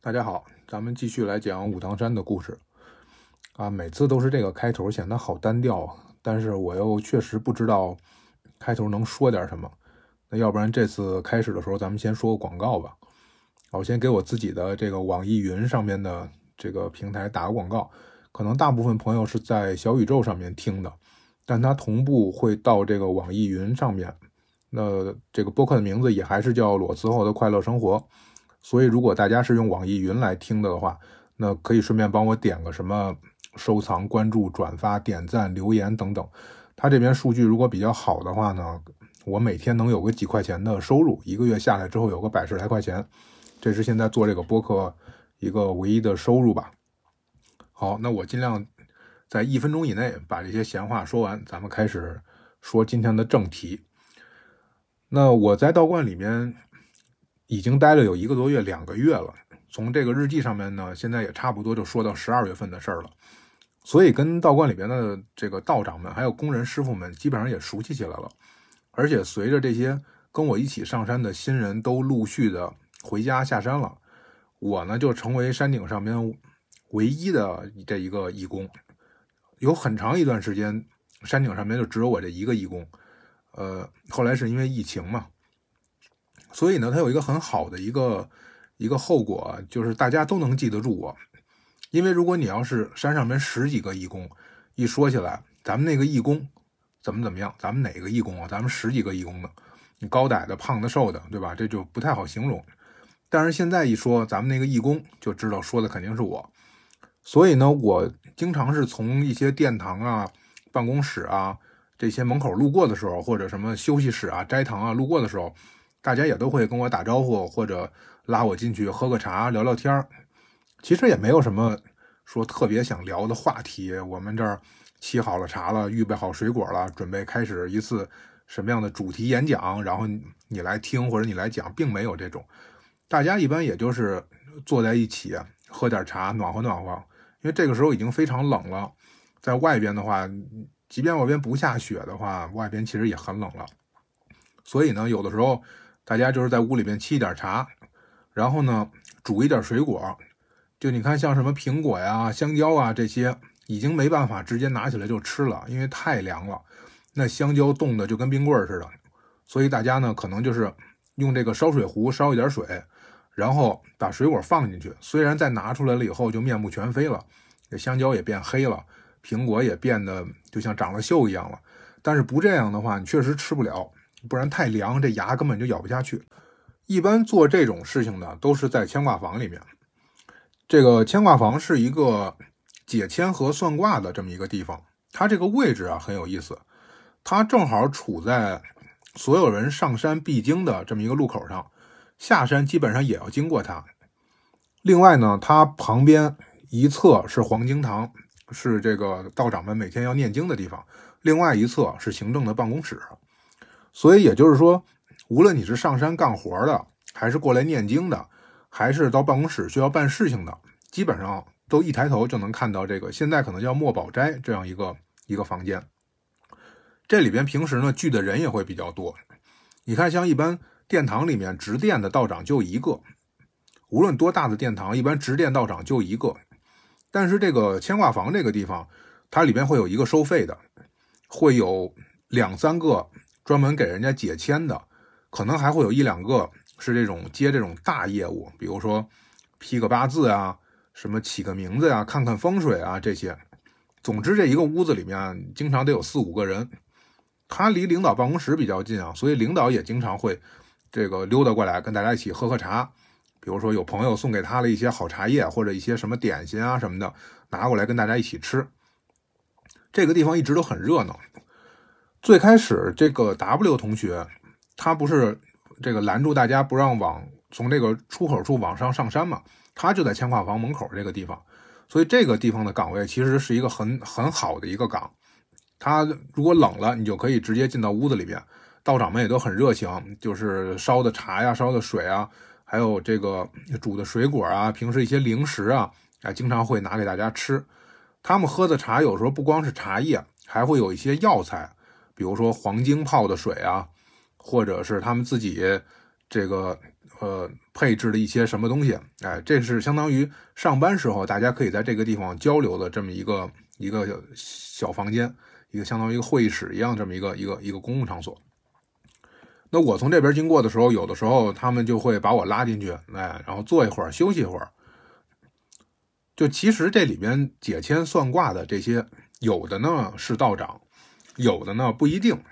大家好，咱们继续来讲武当山的故事啊。每次都是这个开头，显得好单调，但是我又确实不知道开头能说点什么。那要不然这次开始的时候，咱们先说个广告吧。我先给我自己的这个网易云上面的这个平台打个广告。可能大部分朋友是在小宇宙上面听的，但它同步会到这个网易云上面。那这个播客的名字也还是叫裸辞后的快乐生活。所以，如果大家是用网易云来听的的话，那可以顺便帮我点个什么收藏、关注、转发、点赞、留言等等。它这边数据如果比较好的话呢，我每天能有个几块钱的收入，一个月下来之后有个百十来块钱，这是现在做这个播客一个唯一的收入吧。好，那我尽量在一分钟以内把这些闲话说完，咱们开始说今天的正题。那我在道观里面。已经待了有一个多月、两个月了。从这个日记上面呢，现在也差不多就说到十二月份的事儿了。所以跟道观里边的这个道长们，还有工人师傅们，基本上也熟悉起来了。而且随着这些跟我一起上山的新人都陆续的回家下山了，我呢就成为山顶上面唯一的这一个义工。有很长一段时间，山顶上面就只有我这一个义工。呃，后来是因为疫情嘛。所以呢，它有一个很好的一个一个后果，就是大家都能记得住我。因为如果你要是山上面十几个义工，一说起来，咱们那个义工怎么怎么样，咱们哪个义工啊？咱们十几个义工呢？你高矮的、胖的、瘦的，对吧？这就不太好形容。但是现在一说咱们那个义工，就知道说的肯定是我。所以呢，我经常是从一些殿堂啊、办公室啊这些门口路过的时候，或者什么休息室啊、斋堂啊路过的时候。大家也都会跟我打招呼，或者拉我进去喝个茶聊聊天儿。其实也没有什么说特别想聊的话题。我们这儿沏好了茶了，预备好水果了，准备开始一次什么样的主题演讲，然后你来听或者你来讲，并没有这种。大家一般也就是坐在一起喝点茶，暖和暖和。因为这个时候已经非常冷了，在外边的话，即便外边不下雪的话，外边其实也很冷了。所以呢，有的时候。大家就是在屋里边沏一点茶，然后呢煮一点水果，就你看像什么苹果呀、香蕉啊这些，已经没办法直接拿起来就吃了，因为太凉了。那香蕉冻的就跟冰棍似的，所以大家呢可能就是用这个烧水壶烧一点水，然后把水果放进去。虽然再拿出来了以后就面目全非了，这香蕉也变黑了，苹果也变得就像长了锈一样了。但是不这样的话，你确实吃不了。不然太凉，这牙根本就咬不下去。一般做这种事情的都是在牵挂房里面。这个牵挂房是一个解签和算卦的这么一个地方。它这个位置啊很有意思，它正好处在所有人上山必经的这么一个路口上，下山基本上也要经过它。另外呢，它旁边一侧是黄经堂，是这个道长们每天要念经的地方；另外一侧是行政的办公室。所以也就是说，无论你是上山干活的，还是过来念经的，还是到办公室需要办事情的，基本上都一抬头就能看到这个现在可能叫墨宝斋这样一个一个房间。这里边平时呢聚的人也会比较多。你看，像一般殿堂里面执殿的道长就一个，无论多大的殿堂，一般执殿道长就一个。但是这个牵挂房这个地方，它里边会有一个收费的，会有两三个。专门给人家解签的，可能还会有一两个是这种接这种大业务，比如说批个八字啊，什么起个名字呀，看看风水啊这些。总之，这一个屋子里面经常得有四五个人。他离领导办公室比较近啊，所以领导也经常会这个溜达过来跟大家一起喝喝茶。比如说有朋友送给他了一些好茶叶或者一些什么点心啊什么的，拿过来跟大家一起吃。这个地方一直都很热闹。最开始，这个 W 同学，他不是这个拦住大家不让往从这个出口处往上上山嘛？他就在牵挂房门口这个地方，所以这个地方的岗位其实是一个很很好的一个岗。他如果冷了，你就可以直接进到屋子里边。道长们也都很热情，就是烧的茶呀、烧的水啊，还有这个煮的水果啊，平时一些零食啊，哎，经常会拿给大家吃。他们喝的茶有时候不光是茶叶，还会有一些药材。比如说黄精泡的水啊，或者是他们自己这个呃配置的一些什么东西，哎，这是相当于上班时候大家可以在这个地方交流的这么一个一个小房间，一个相当于一个会议室一样这么一个一个一个公共场所。那我从这边经过的时候，有的时候他们就会把我拉进去，哎，然后坐一会儿休息一会儿。就其实这里边解签算卦的这些，有的呢是道长，有的呢不一定。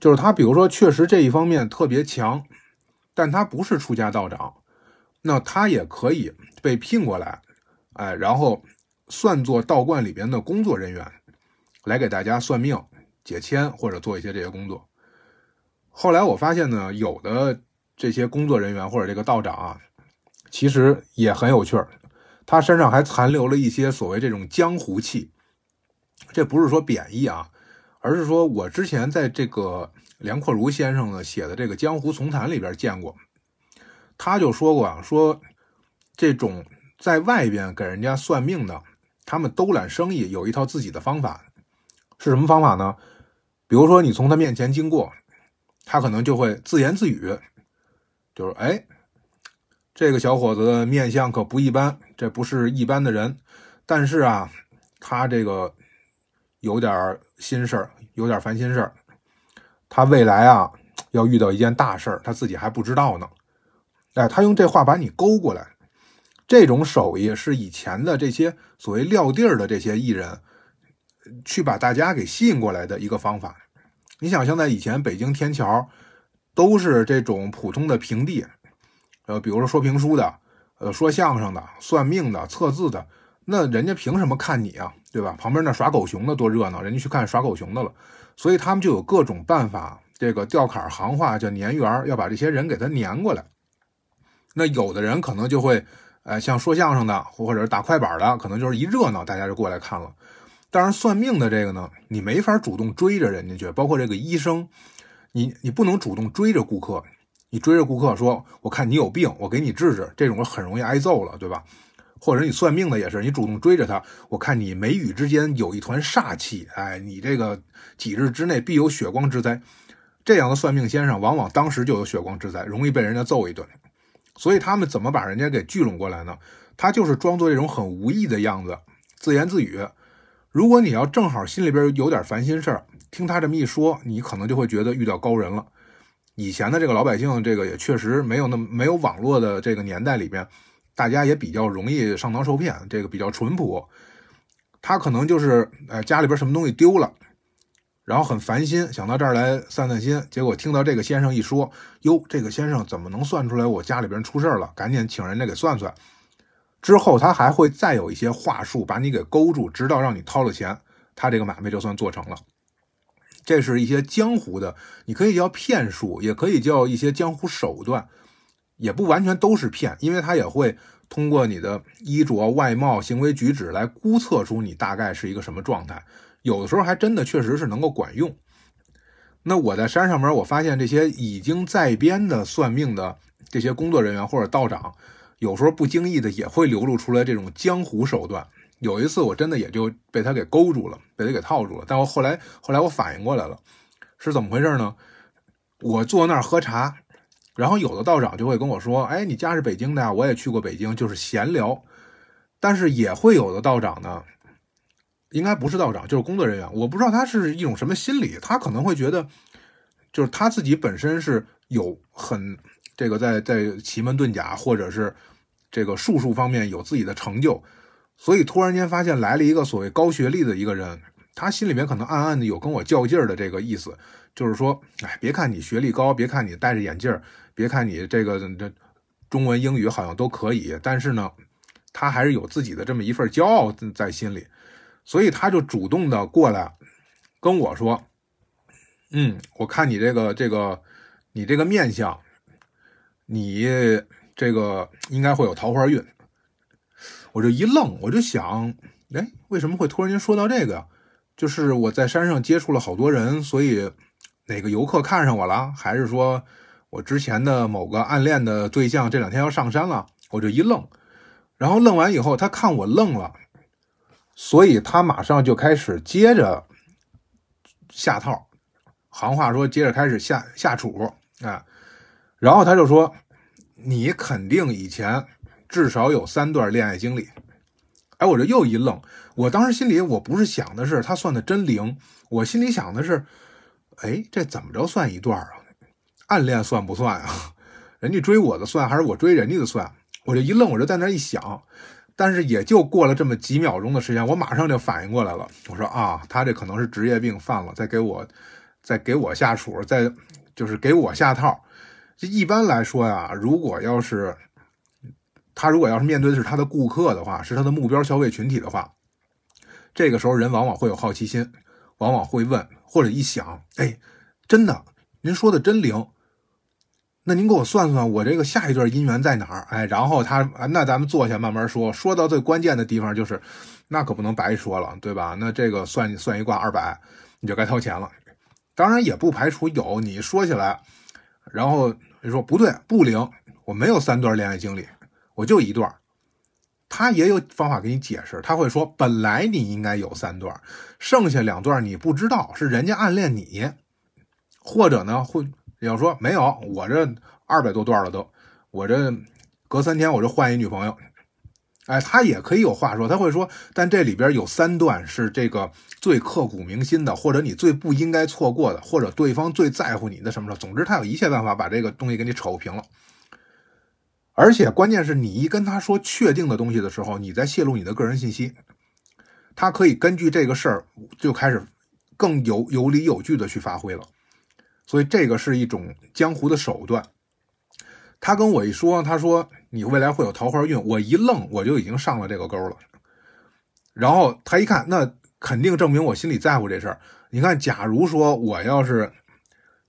就是他，比如说确实这一方面特别强，但他不是出家道长，那他也可以被聘过来，哎，然后算作道观里边的工作人员，来给大家算命、解签或者做一些这些工作。后来我发现呢，有的这些工作人员或者这个道长啊，其实也很有趣儿，他身上还残留了一些所谓这种江湖气。这不是说贬义啊，而是说我之前在这个梁阔如先生呢写的这个《江湖丛谈》里边见过，他就说过啊，说这种在外边给人家算命的，他们兜揽生意有一套自己的方法，是什么方法呢？比如说你从他面前经过。他可能就会自言自语，就是哎，这个小伙子的面相可不一般，这不是一般的人。但是啊，他这个有点心事儿，有点烦心事儿。他未来啊要遇到一件大事儿，他自己还不知道呢。哎，他用这话把你勾过来，这种手艺是以前的这些所谓撂地儿的这些艺人去把大家给吸引过来的一个方法。你想，像在以前北京天桥，都是这种普通的平地，呃，比如说说评书的，呃，说相声的，算命的，测字的，那人家凭什么看你啊？对吧？旁边那耍狗熊的多热闹，人家去看耍狗熊的了，所以他们就有各种办法，这个吊坎行话叫粘缘，要把这些人给他粘过来。那有的人可能就会，呃，像说相声的或者是打快板的，可能就是一热闹，大家就过来看了。但是算命的这个呢，你没法主动追着人家去，包括这个医生，你你不能主动追着顾客，你追着顾客说，我看你有病，我给你治治，这种很容易挨揍了，对吧？或者你算命的也是，你主动追着他，我看你眉宇之间有一团煞气，哎，你这个几日之内必有血光之灾。这样的算命先生往往当时就有血光之灾，容易被人家揍一顿。所以他们怎么把人家给聚拢过来呢？他就是装作这种很无意的样子，自言自语。如果你要正好心里边有点烦心事儿，听他这么一说，你可能就会觉得遇到高人了。以前的这个老百姓，这个也确实没有那么没有网络的这个年代里边，大家也比较容易上当受骗，这个比较淳朴。他可能就是呃家里边什么东西丢了，然后很烦心，想到这儿来散散心。结果听到这个先生一说，哟，这个先生怎么能算出来我家里边出事了？赶紧请人家给算算。之后他还会再有一些话术把你给勾住，直到让你掏了钱，他这个买卖就算做成了。这是一些江湖的，你可以叫骗术，也可以叫一些江湖手段，也不完全都是骗，因为他也会通过你的衣着、外貌、行为举止来估测出你大概是一个什么状态。有的时候还真的确实是能够管用。那我在山上面，我发现这些已经在编的算命的这些工作人员或者道长。有时候不经意的也会流露出来这种江湖手段。有一次我真的也就被他给勾住了，被他给套住了。但我后来后来我反应过来了，是怎么回事呢？我坐那儿喝茶，然后有的道长就会跟我说：“哎，你家是北京的呀？我也去过北京，就是闲聊。”但是也会有的道长呢，应该不是道长，就是工作人员。我不知道他是一种什么心理，他可能会觉得，就是他自己本身是有很这个在在奇门遁甲或者是。这个术数方面有自己的成就，所以突然间发现来了一个所谓高学历的一个人，他心里面可能暗暗的有跟我较劲儿的这个意思，就是说，哎，别看你学历高，别看你戴着眼镜儿，别看你这个这中文英语好像都可以，但是呢，他还是有自己的这么一份骄傲在心里，所以他就主动的过来跟我说，嗯，我看你这个这个你这个面相，你。这个应该会有桃花运，我就一愣，我就想，哎，为什么会突然间说到这个？就是我在山上接触了好多人，所以哪个游客看上我了，还是说我之前的某个暗恋的对象这两天要上山了？我就一愣，然后愣完以后，他看我愣了，所以他马上就开始接着下套，行话说接着开始下下处啊。然后他就说：“你肯定以前至少有三段恋爱经历。”哎，我这又一愣。我当时心里我不是想的是他算的真灵，我心里想的是，哎，这怎么着算一段啊？暗恋算不算啊？人家追我的算还是我追人家的算？我就一愣，我就在那一想。但是也就过了这么几秒钟的时间，我马上就反应过来了。我说啊，他这可能是职业病犯了，再给我，再给我下属，再就是给我下套。就一般来说呀，如果要是他如果要是面对的是他的顾客的话，是他的目标消费群体的话，这个时候人往往会有好奇心，往往会问或者一想，哎，真的，您说的真灵。那您给我算算，我这个下一段姻缘在哪儿？哎，然后他，那咱们坐下慢慢说。说到最关键的地方，就是那可不能白说了，对吧？那这个算算一卦二百，你就该掏钱了。当然也不排除有你说起来，然后你说不对，不灵，我没有三段恋爱经历，我就一段。他也有方法给你解释，他会说本来你应该有三段，剩下两段你不知道是人家暗恋你，或者呢会。要说没有，我这二百多段了都，我这隔三天我就换一女朋友，哎，他也可以有话说，他会说，但这里边有三段是这个最刻骨铭心的，或者你最不应该错过的，或者对方最在乎你的什么的，总之他有一切办法把这个东西给你扯平了。而且关键是你一跟他说确定的东西的时候，你在泄露你的个人信息，他可以根据这个事儿就开始更有有理有据的去发挥了。所以这个是一种江湖的手段。他跟我一说，他说你未来会有桃花运，我一愣，我就已经上了这个钩了。然后他一看，那肯定证明我心里在乎这事儿。你看，假如说我要是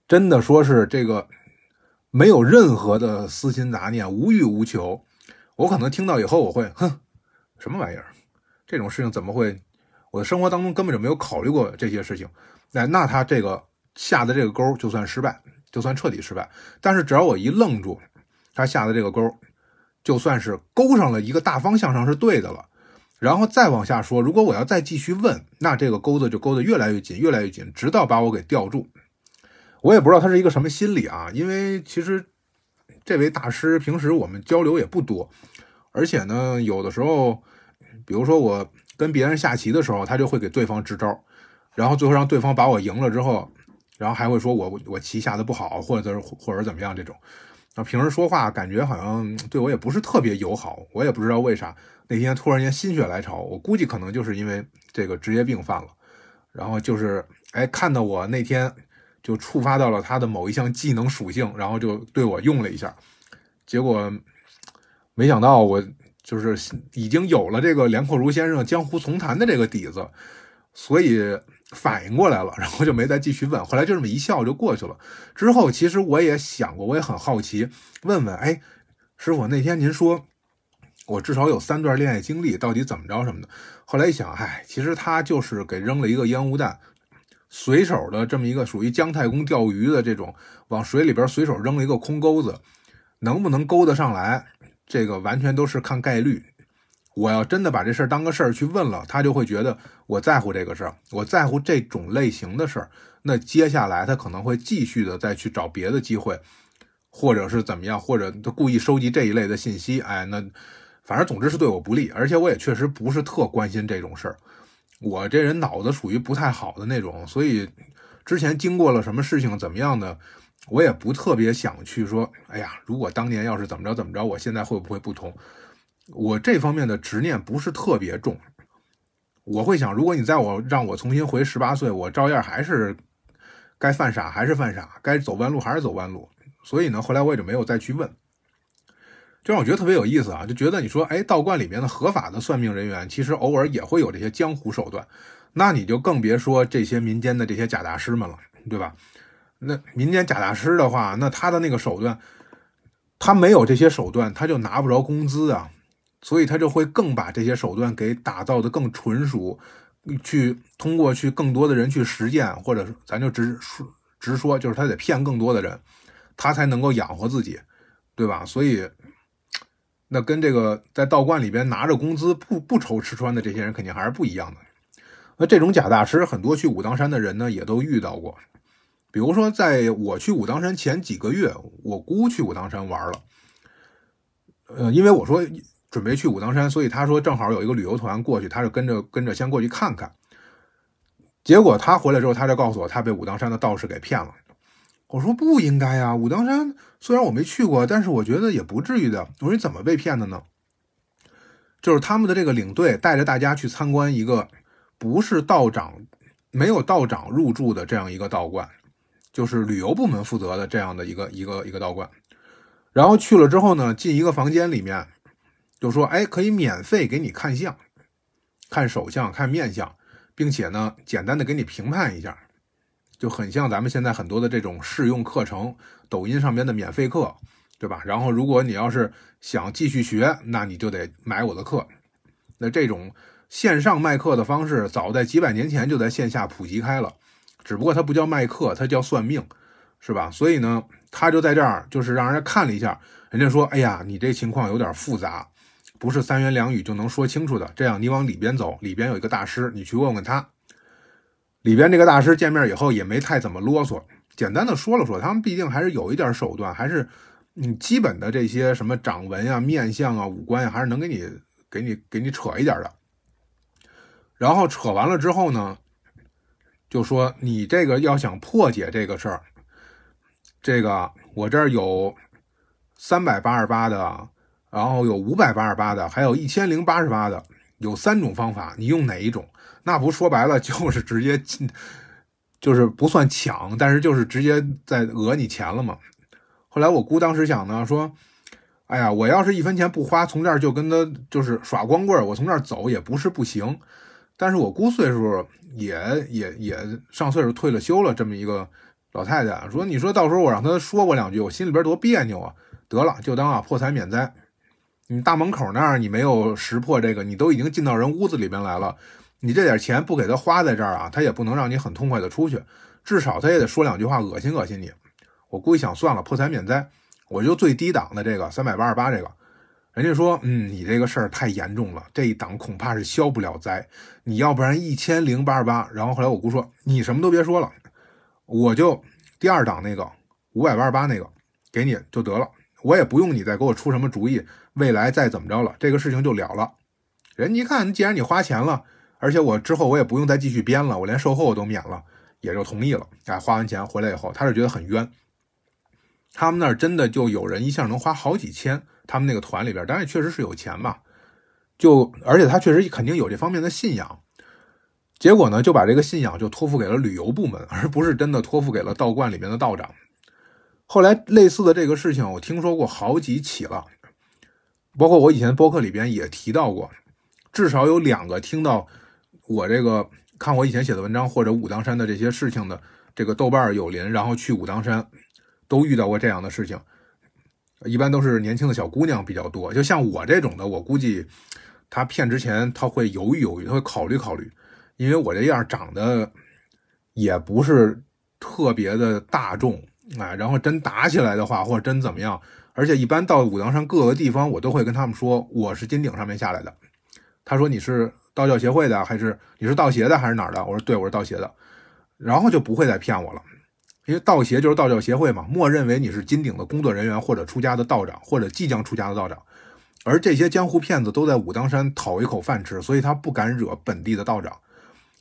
真的说是这个没有任何的私心杂念，无欲无求，我可能听到以后我会哼，什么玩意儿？这种事情怎么会？我的生活当中根本就没有考虑过这些事情。那那他这个。下的这个钩就算失败，就算彻底失败。但是只要我一愣住，他下的这个钩就算是勾上了一个大方向上是对的了。然后再往下说，如果我要再继续问，那这个钩子就勾得越来越紧，越来越紧，直到把我给吊住。我也不知道他是一个什么心理啊，因为其实这位大师平时我们交流也不多，而且呢，有的时候，比如说我跟别人下棋的时候，他就会给对方支招，然后最后让对方把我赢了之后。然后还会说我我棋下的不好，或者或者怎么样这种。那平时说话感觉好像对我也不是特别友好，我也不知道为啥。那天突然间心血来潮，我估计可能就是因为这个职业病犯了。然后就是哎，看到我那天就触发到了他的某一项技能属性，然后就对我用了一下。结果没想到我就是已经有了这个梁阔如先生江湖丛谈的这个底子，所以。反应过来了，然后就没再继续问。后来就这么一笑就过去了。之后其实我也想过，我也很好奇，问问哎，师傅那天您说我至少有三段恋爱经历，到底怎么着什么的？后来一想，哎，其实他就是给扔了一个烟雾弹，随手的这么一个属于姜太公钓鱼的这种，往水里边随手扔了一个空钩子，能不能勾得上来，这个完全都是看概率。我要真的把这事儿当个事儿去问了，他就会觉得我在乎这个事儿，我在乎这种类型的事儿。那接下来他可能会继续的再去找别的机会，或者是怎么样，或者他故意收集这一类的信息。哎，那反正总之是对我不利，而且我也确实不是特关心这种事儿。我这人脑子属于不太好的那种，所以之前经过了什么事情怎么样的，我也不特别想去说。哎呀，如果当年要是怎么着怎么着，我现在会不会不同？我这方面的执念不是特别重，我会想，如果你在我让我重新回十八岁，我照样还是该犯傻还是犯傻，该走弯路还是走弯路。所以呢，后来我也就没有再去问。就让我觉得特别有意思啊，就觉得你说，哎，道观里面的合法的算命人员，其实偶尔也会有这些江湖手段，那你就更别说这些民间的这些假大师们了，对吧？那民间假大师的话，那他的那个手段，他没有这些手段，他就拿不着工资啊。所以他就会更把这些手段给打造的更纯熟，去通过去更多的人去实践，或者咱就直说直说，就是他得骗更多的人，他才能够养活自己，对吧？所以，那跟这个在道观里边拿着工资不不愁吃穿的这些人肯定还是不一样的。那这种假大师，很多去武当山的人呢也都遇到过，比如说，在我去武当山前几个月，我姑去武当山玩了。呃，因为我说准备去武当山，所以他说正好有一个旅游团过去，他就跟着跟着先过去看看。结果他回来之后，他就告诉我，他被武当山的道士给骗了。我说不应该呀，武当山虽然我没去过，但是我觉得也不至于的。我说你怎么被骗的呢？就是他们的这个领队带着大家去参观一个不是道长、没有道长入住的这样一个道观，就是旅游部门负责的这样的一个一个一个道观。然后去了之后呢，进一个房间里面，就说：“哎，可以免费给你看相，看手相，看面相，并且呢，简单的给你评判一下，就很像咱们现在很多的这种试用课程，抖音上边的免费课，对吧？然后如果你要是想继续学，那你就得买我的课。那这种线上卖课的方式，早在几百年前就在线下普及开了，只不过它不叫卖课，它叫算命，是吧？所以呢。”他就在这儿，就是让人家看了一下，人家说：“哎呀，你这情况有点复杂，不是三言两语就能说清楚的。这样，你往里边走，里边有一个大师，你去问问他。里边这个大师见面以后也没太怎么啰嗦，简单的说了说，他们毕竟还是有一点手段，还是你基本的这些什么掌纹啊、面相啊、五官呀，还是能给你给你给你扯一点的。然后扯完了之后呢，就说你这个要想破解这个事儿。”这个我这儿有三百八十八的，然后有五百八十八的，还有一千零八十八的，有三种方法，你用哪一种？那不说白了就是直接进，就是不算抢，但是就是直接在讹你钱了嘛。后来我姑当时想呢，说，哎呀，我要是一分钱不花，从这儿就跟他就是耍光棍，我从这儿走也不是不行。但是我姑岁数也也也上岁数退了休了，这么一个。老太太说：“你说到时候我让他说我两句，我心里边多别扭啊！得了，就当啊破财免灾。你大门口那儿你没有识破这个，你都已经进到人屋子里边来了，你这点钱不给他花在这儿啊，他也不能让你很痛快的出去，至少他也得说两句话恶心恶心你。我估计想算了，破财免灾，我就最低档的这个三百八十八这个。人家说，嗯，你这个事儿太严重了，这一档恐怕是消不了灾。你要不然一千零八十八。然后后来我姑说，你什么都别说了。”我就第二档那个五百八十八那个给你就得了，我也不用你再给我出什么主意，未来再怎么着了，这个事情就了了。人一看，既然你花钱了，而且我之后我也不用再继续编了，我连售后我都免了，也就同意了。哎，花完钱回来以后，他是觉得很冤。他们那儿真的就有人一下能花好几千，他们那个团里边，当然确实是有钱吧，就而且他确实肯定有这方面的信仰。结果呢，就把这个信仰就托付给了旅游部门，而不是真的托付给了道观里面的道长。后来类似的这个事情，我听说过好几起了，包括我以前播客里边也提到过，至少有两个听到我这个看我以前写的文章或者武当山的这些事情的这个豆瓣友邻，然后去武当山都遇到过这样的事情，一般都是年轻的小姑娘比较多。就像我这种的，我估计他骗之前他会犹豫犹豫，他会考虑考虑。因为我这样长得也不是特别的大众啊，然后真打起来的话，或者真怎么样，而且一般到武当山各个地方，我都会跟他们说我是金顶上面下来的。他说你是道教协会的，还是你是道协的，还是哪儿的？我说对，我是道协的，然后就不会再骗我了，因为道协就是道教协会嘛，默认为你是金顶的工作人员，或者出家的道长，或者即将出家的道长。而这些江湖骗子都在武当山讨一口饭吃，所以他不敢惹本地的道长。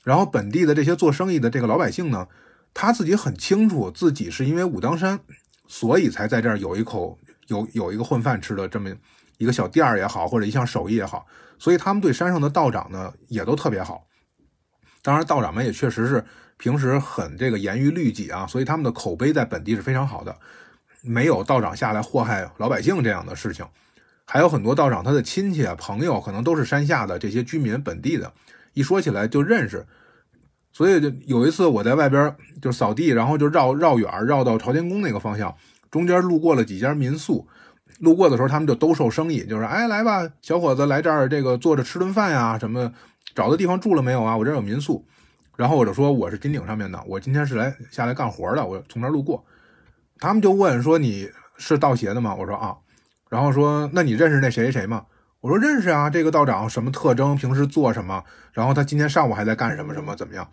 然后本地的这些做生意的这个老百姓呢，他自己很清楚自己是因为武当山，所以才在这儿有一口有有一个混饭吃的这么一个小店儿也好，或者一项手艺也好，所以他们对山上的道长呢也都特别好。当然，道长们也确实是平时很这个严于律己啊，所以他们的口碑在本地是非常好的，没有道长下来祸害老百姓这样的事情。还有很多道长他的亲戚啊朋友可能都是山下的这些居民本地的。一说起来就认识，所以就有一次我在外边就扫地，然后就绕绕远绕到朝天宫那个方向，中间路过了几家民宿，路过的时候他们就兜售生意，就是哎来吧，小伙子来这儿这个坐着吃顿饭呀什么，找的地方住了没有啊？我这有民宿，然后我就说我是金顶上面的，我今天是来下来干活的，我从这儿路过，他们就问说你是道协的吗？我说啊，然后说那你认识那谁谁谁吗？我说认识啊，这个道长什么特征？平时做什么？然后他今天上午还在干什么？什么怎么样？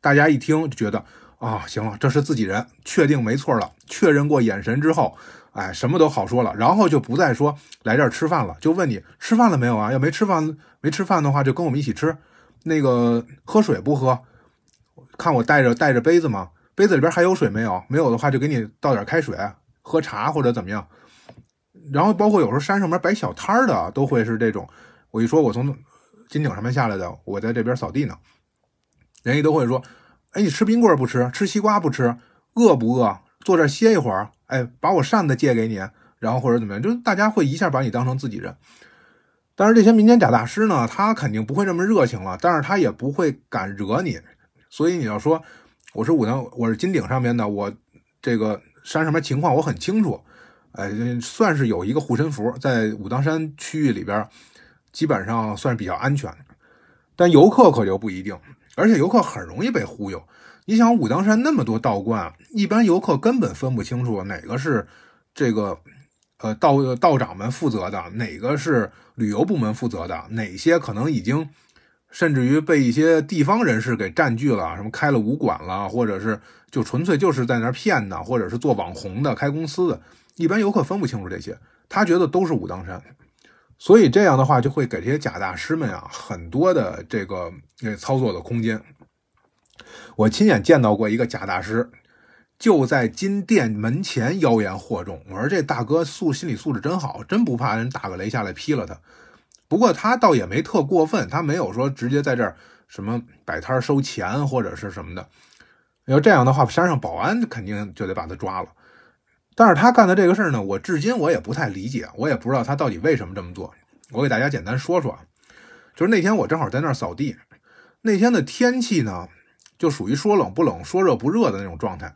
大家一听就觉得啊，行了，这是自己人，确定没错了。确认过眼神之后，哎，什么都好说了。然后就不再说来这儿吃饭了，就问你吃饭了没有啊？要没吃饭，没吃饭的话，就跟我们一起吃。那个喝水不喝？看我带着带着杯子吗？杯子里边还有水没有？没有的话，就给你倒点开水，喝茶或者怎么样。然后包括有时候山上面摆小摊的，都会是这种。我一说我从金顶上面下来的，我在这边扫地呢，人家都会说。哎，你吃冰棍不吃？吃西瓜不吃？饿不饿？坐这歇一会儿。哎，把我扇子借给你，然后或者怎么样，就大家会一下把你当成自己人。但是这些民间假大师呢，他肯定不会这么热情了，但是他也不会敢惹你。所以你要说我是武当，我是金顶上面的，我这个山上面情况我很清楚。哎，算是有一个护身符，在武当山区域里边，基本上算是比较安全。但游客可就不一定。而且游客很容易被忽悠。你想武当山那么多道观，一般游客根本分不清楚哪个是这个呃道道长们负责的，哪个是旅游部门负责的，哪些可能已经甚至于被一些地方人士给占据了，什么开了武馆了，或者是就纯粹就是在那儿骗的，或者是做网红的、开公司的，一般游客分不清楚这些，他觉得都是武当山。所以这样的话，就会给这些假大师们啊很多的这个操作的空间。我亲眼见到过一个假大师，就在金店门前妖言惑众。我说这大哥素心理素质真好，真不怕人打个雷下来劈了他。不过他倒也没特过分，他没有说直接在这儿什么摆摊收钱或者是什么的。要这样的话，山上保安肯定就得把他抓了。但是他干的这个事儿呢，我至今我也不太理解，我也不知道他到底为什么这么做。我给大家简单说说，就是那天我正好在那儿扫地，那天的天气呢，就属于说冷不冷、说热不热的那种状态，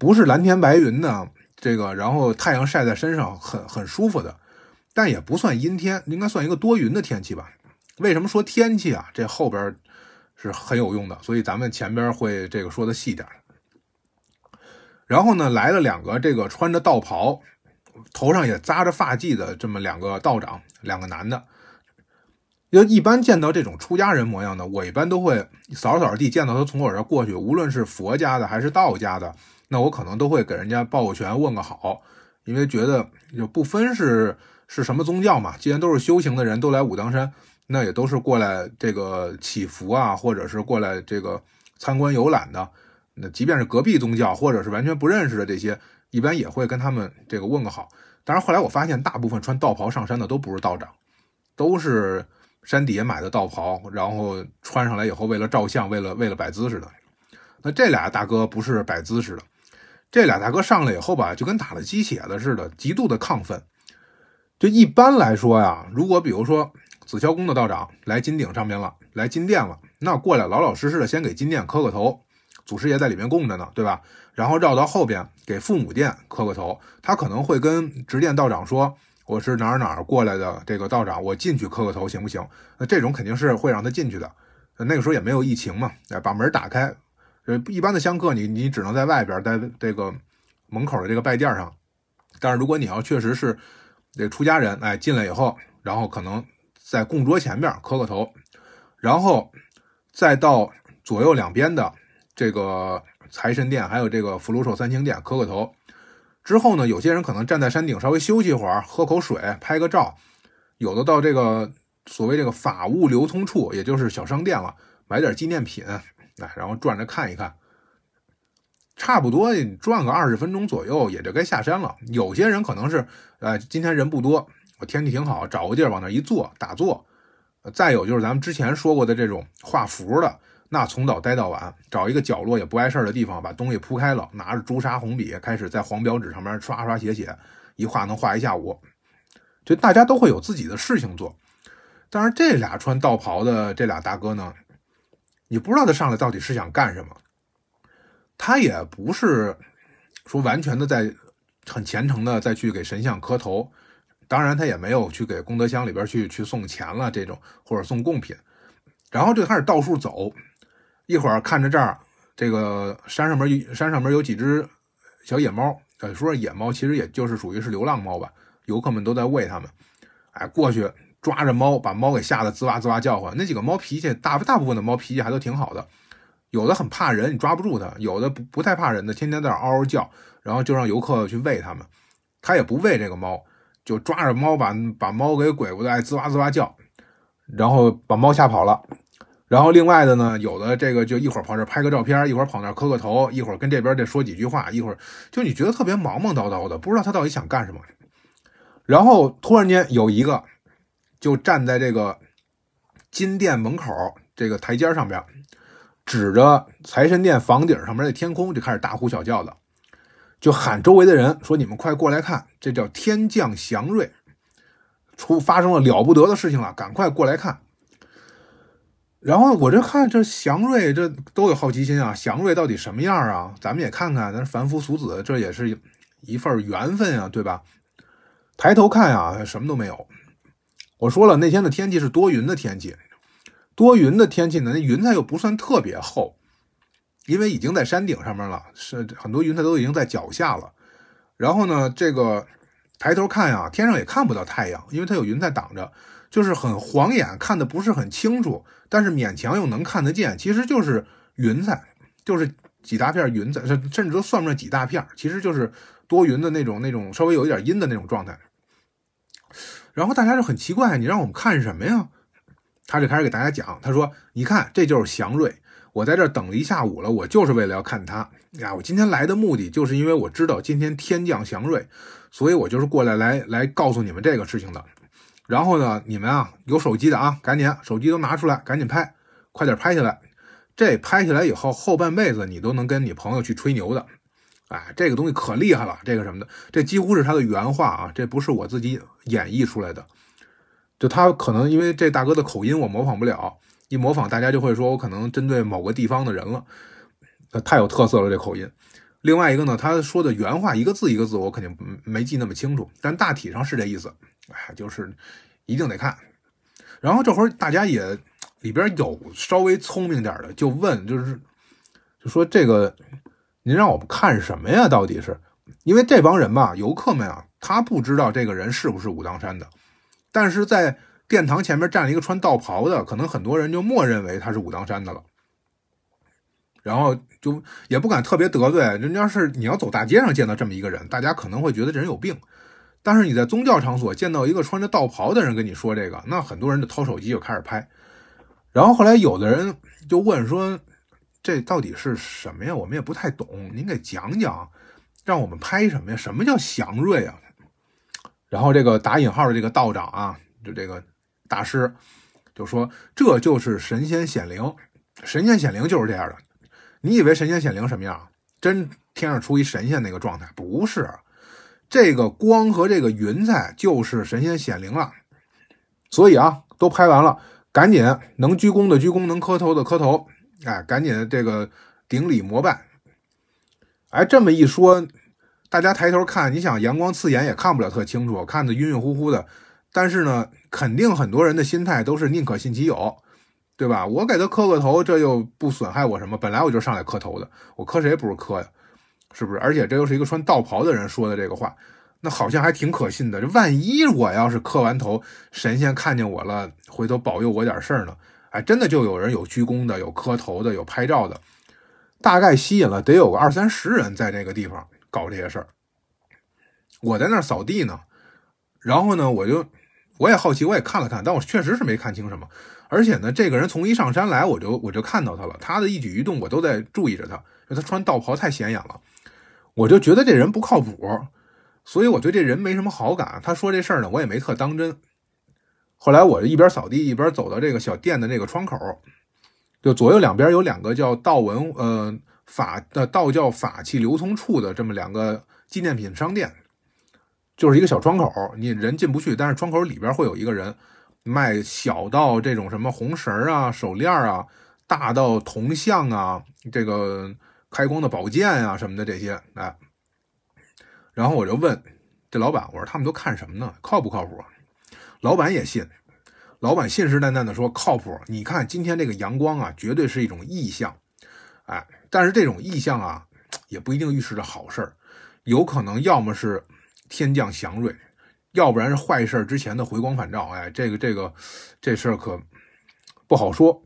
不是蓝天白云呢这个，然后太阳晒在身上很很舒服的，但也不算阴天，应该算一个多云的天气吧。为什么说天气啊？这后边是很有用的，所以咱们前边会这个说的细点。然后呢，来了两个这个穿着道袍，头上也扎着发髻的这么两个道长，两个男的。要一般见到这种出家人模样的，我一般都会扫扫地，见到他从我这过去，无论是佛家的还是道家的，那我可能都会给人家抱个拳，问个好，因为觉得就不分是是什么宗教嘛，既然都是修行的人，都来武当山，那也都是过来这个祈福啊，或者是过来这个参观游览的。那即便是隔壁宗教或者是完全不认识的这些，一般也会跟他们这个问个好。当然后来我发现，大部分穿道袍上山的都不是道长，都是山底下买的道袍，然后穿上来以后为了照相，为了为了摆姿势的。那这俩大哥不是摆姿势的，这俩大哥上来以后吧，就跟打了鸡血的似的，极度的亢奋。就一般来说呀，如果比如说紫霄宫的道长来金顶上面了，来金殿了，那过来老老实实的先给金殿磕个头。祖师爷在里面供着呢，对吧？然后绕到后边给父母殿磕个头，他可能会跟执殿道长说：“我是哪儿哪儿过来的这个道长，我进去磕个头行不行？”那这种肯定是会让他进去的。那个时候也没有疫情嘛，哎，把门打开，呃，一般的香客你你只能在外边，在这个门口的这个拜殿上。但是如果你要确实是这出家人，哎，进来以后，然后可能在供桌前面磕个头，然后再到左右两边的。这个财神殿，还有这个福禄寿三清殿，磕个头之后呢，有些人可能站在山顶稍微休息一会儿，喝口水，拍个照；有的到这个所谓这个法物流通处，也就是小商店了，买点纪念品，哎，然后转着看一看，差不多转个二十分钟左右，也就该下山了。有些人可能是，呃，今天人不多，我天气挺好，找个地儿往那一坐打坐。再有就是咱们之前说过的这种画符的。那从早待到晚，找一个角落也不碍事儿的地方，把东西铺开了，拿着朱砂红笔，开始在黄表纸上面刷刷写写，一画能画一下午。就大家都会有自己的事情做。但是这俩穿道袍的这俩大哥呢，你不知道他上来到底是想干什么。他也不是说完全的在很虔诚的再去给神像磕头，当然他也没有去给功德箱里边去去送钱了这种，或者送贡品，然后就开始到处走。一会儿看着这儿，这个山上面山上面有几只小野猫，呃，说野猫其实也就是属于是流浪猫吧，游客们都在喂它们。哎，过去抓着猫，把猫给吓得滋哇滋哇叫唤。那几个猫脾气大，大部分的猫脾气还都挺好的，有的很怕人，你抓不住它；有的不不太怕人的，天天在那嗷嗷叫，然后就让游客去喂它们。他也不喂这个猫，就抓着猫把把猫给鬼过来，滋哇滋哇叫，然后把猫吓跑了。然后另外的呢，有的这个就一会儿跑这拍个照片，一会儿跑那磕个头，一会儿跟这边这说几句话，一会儿就你觉得特别忙忙叨叨的，不知道他到底想干什么。然后突然间有一个就站在这个金殿门口这个台阶上边，指着财神殿房顶上面的天空就开始大呼小叫的，就喊周围的人说：“你们快过来看，这叫天降祥瑞，出发生了了不得的事情了，赶快过来看。”然后我这看这祥瑞，这都有好奇心啊！祥瑞到底什么样啊？咱们也看看，咱凡夫俗子，这也是一份缘分啊，对吧？抬头看啊，什么都没有。我说了，那天的天气是多云的天气，多云的天气呢，那云彩又不算特别厚，因为已经在山顶上面了，是很多云彩都已经在脚下了。然后呢，这个抬头看啊，天上也看不到太阳，因为它有云彩挡着。就是很晃眼，看的不是很清楚，但是勉强又能看得见。其实就是云彩，就是几大片云彩，甚至都算不上几大片，其实就是多云的那种、那种稍微有一点阴的那种状态。然后大家就很奇怪，你让我们看什么呀？他就开始给大家讲，他说：“你看，这就是祥瑞，我在这等了一下午了，我就是为了要看它呀。我今天来的目的，就是因为我知道今天天降祥瑞，所以我就是过来来来告诉你们这个事情的。”然后呢，你们啊，有手机的啊，赶紧手机都拿出来，赶紧拍，快点拍下来。这拍下来以后，后半辈子你都能跟你朋友去吹牛的。哎，这个东西可厉害了，这个什么的，这几乎是他的原话啊，这不是我自己演绎出来的。就他可能因为这大哥的口音我模仿不了，一模仿大家就会说我可能针对某个地方的人了，太有特色了这口音。另外一个呢，他说的原话一个字一个字我肯定没记那么清楚，但大体上是这意思。哎，就是一定得看。然后这会儿大家也里边有稍微聪明点的，就问，就是就说这个，您让我们看什么呀？到底是因为这帮人吧，游客们啊，他不知道这个人是不是武当山的，但是在殿堂前面站了一个穿道袍的，可能很多人就默认为他是武当山的了。然后就也不敢特别得罪人，要是你要走大街上见到这么一个人，大家可能会觉得这人有病。但是你在宗教场所见到一个穿着道袍的人跟你说这个，那很多人就掏手机就开始拍。然后后来有的人就问说：“这到底是什么呀？我们也不太懂，您给讲讲，让我们拍什么呀？什么叫祥瑞啊？”然后这个打引号的这个道长啊，就这个大师就说：“这就是神仙显灵，神仙显灵就是这样的。你以为神仙显灵什么样？真天上出一神仙那个状态？不是。”这个光和这个云彩就是神仙显灵了，所以啊，都拍完了，赶紧能鞠躬的鞠躬，能磕头的磕头，哎，赶紧这个顶礼膜拜。哎，这么一说，大家抬头看，你想阳光刺眼也看不了特清楚，看得晕晕乎乎的。但是呢，肯定很多人的心态都是宁可信其有，对吧？我给他磕个头，这又不损害我什么，本来我就上来磕头的，我磕谁不是磕呀？是不是？而且这又是一个穿道袍的人说的这个话，那好像还挺可信的。这万一我要是磕完头，神仙看见我了，回头保佑我点事儿呢？哎，真的就有人有鞠躬的，有磕头的，有拍照的，大概吸引了得有个二三十人在这个地方搞这些事儿。我在那儿扫地呢，然后呢，我就我也好奇，我也看了看，但我确实是没看清什么。而且呢，这个人从一上山来，我就我就看到他了，他的一举一动我都在注意着他，因为他穿道袍太显眼了。我就觉得这人不靠谱，所以我对这人没什么好感。他说这事儿呢，我也没特当真。后来我一边扫地一边走到这个小店的这个窗口，就左右两边有两个叫道文呃法的道教法器流通处的这么两个纪念品商店，就是一个小窗口，你人进不去，但是窗口里边会有一个人卖小到这种什么红绳啊、手链啊，大到铜像啊，这个。开光的宝剑啊什么的这些，哎，然后我就问这老板，我说他们都看什么呢？靠不靠谱？老板也信，老板信誓旦旦的说靠谱。你看今天这个阳光啊，绝对是一种异象，哎，但是这种异象啊，也不一定预示着好事儿，有可能要么是天降祥瑞，要不然是坏事之前的回光返照。哎，这个这个这事儿可不好说。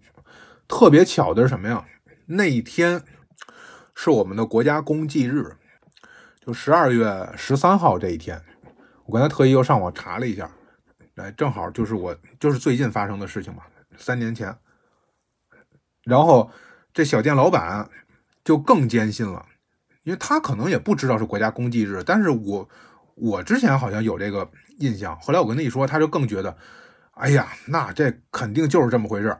特别巧的是什么呀？那一天是我们的国家公祭日，就十二月十三号这一天。我刚才特意又上网查了一下，哎，正好就是我就是最近发生的事情嘛，三年前。然后这小店老板就更坚信了，因为他可能也不知道是国家公祭日，但是我我之前好像有这个印象，后来我跟他一说，他就更觉得，哎呀，那这肯定就是这么回事。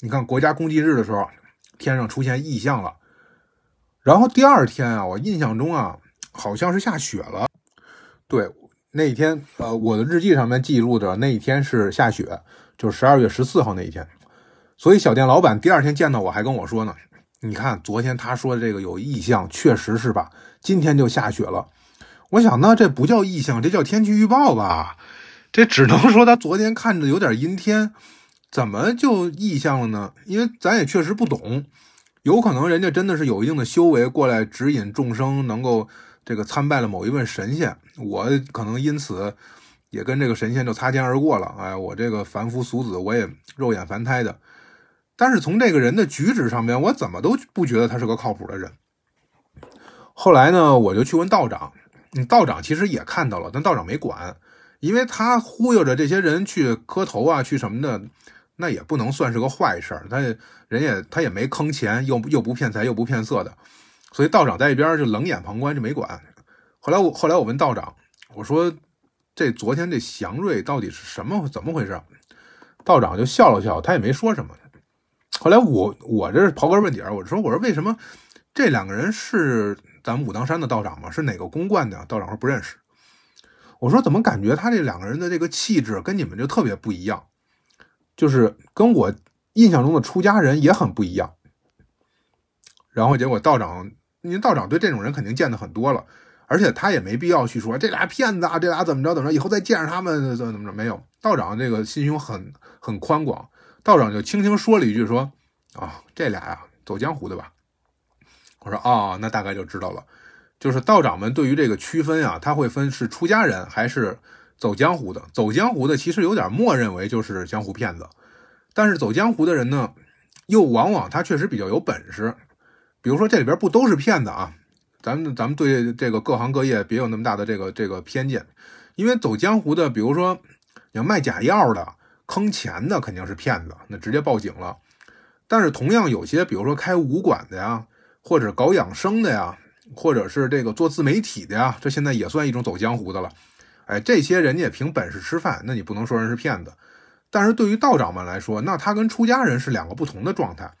你看国家公祭日的时候，天上出现异象了，然后第二天啊，我印象中啊，好像是下雪了。对，那一天，呃，我的日记上面记录的那一天是下雪，就是十二月十四号那一天。所以小店老板第二天见到我还跟我说呢，你看昨天他说的这个有异象，确实是吧？今天就下雪了。我想那这不叫异象，这叫天气预报吧？这只能说他昨天看着有点阴天。怎么就异象了呢？因为咱也确实不懂，有可能人家真的是有一定的修为过来指引众生，能够这个参拜了某一位神仙。我可能因此也跟这个神仙就擦肩而过了。哎，我这个凡夫俗子，我也肉眼凡胎的。但是从这个人的举止上面，我怎么都不觉得他是个靠谱的人。后来呢，我就去问道长，道长其实也看到了，但道长没管，因为他忽悠着这些人去磕头啊，去什么的。那也不能算是个坏事儿，他人也他也没坑钱，又又不骗财又不骗色的，所以道长在一边就冷眼旁观，就没管。后来我后来我问道长，我说这昨天这祥瑞到底是什么怎么回事？道长就笑了笑，他也没说什么。后来我我这是刨根问底儿，我说我说为什么这两个人是咱们武当山的道长吗？是哪个公观的？道长说不认识。我说怎么感觉他这两个人的这个气质跟你们就特别不一样？就是跟我印象中的出家人也很不一样，然后结果道长，因为道长对这种人肯定见的很多了，而且他也没必要去说这俩骗子啊，这俩怎么着怎么着，以后再见着他们怎么怎么着没有。道长这个心胸很很宽广，道长就轻轻说了一句说啊，这俩呀走江湖的吧。我说啊，那大概就知道了，就是道长们对于这个区分啊，他会分是出家人还是。走江湖的，走江湖的其实有点默认为就是江湖骗子，但是走江湖的人呢，又往往他确实比较有本事。比如说这里边不都是骗子啊？咱们咱们对这个各行各业别有那么大的这个这个偏见，因为走江湖的，比如说你要卖假药的、坑钱的肯定是骗子，那直接报警了。但是同样有些，比如说开武馆的呀，或者搞养生的呀，或者是这个做自媒体的呀，这现在也算一种走江湖的了。哎，这些人家凭本事吃饭，那你不能说人是骗子。但是对于道长们来说，那他跟出家人是两个不同的状态，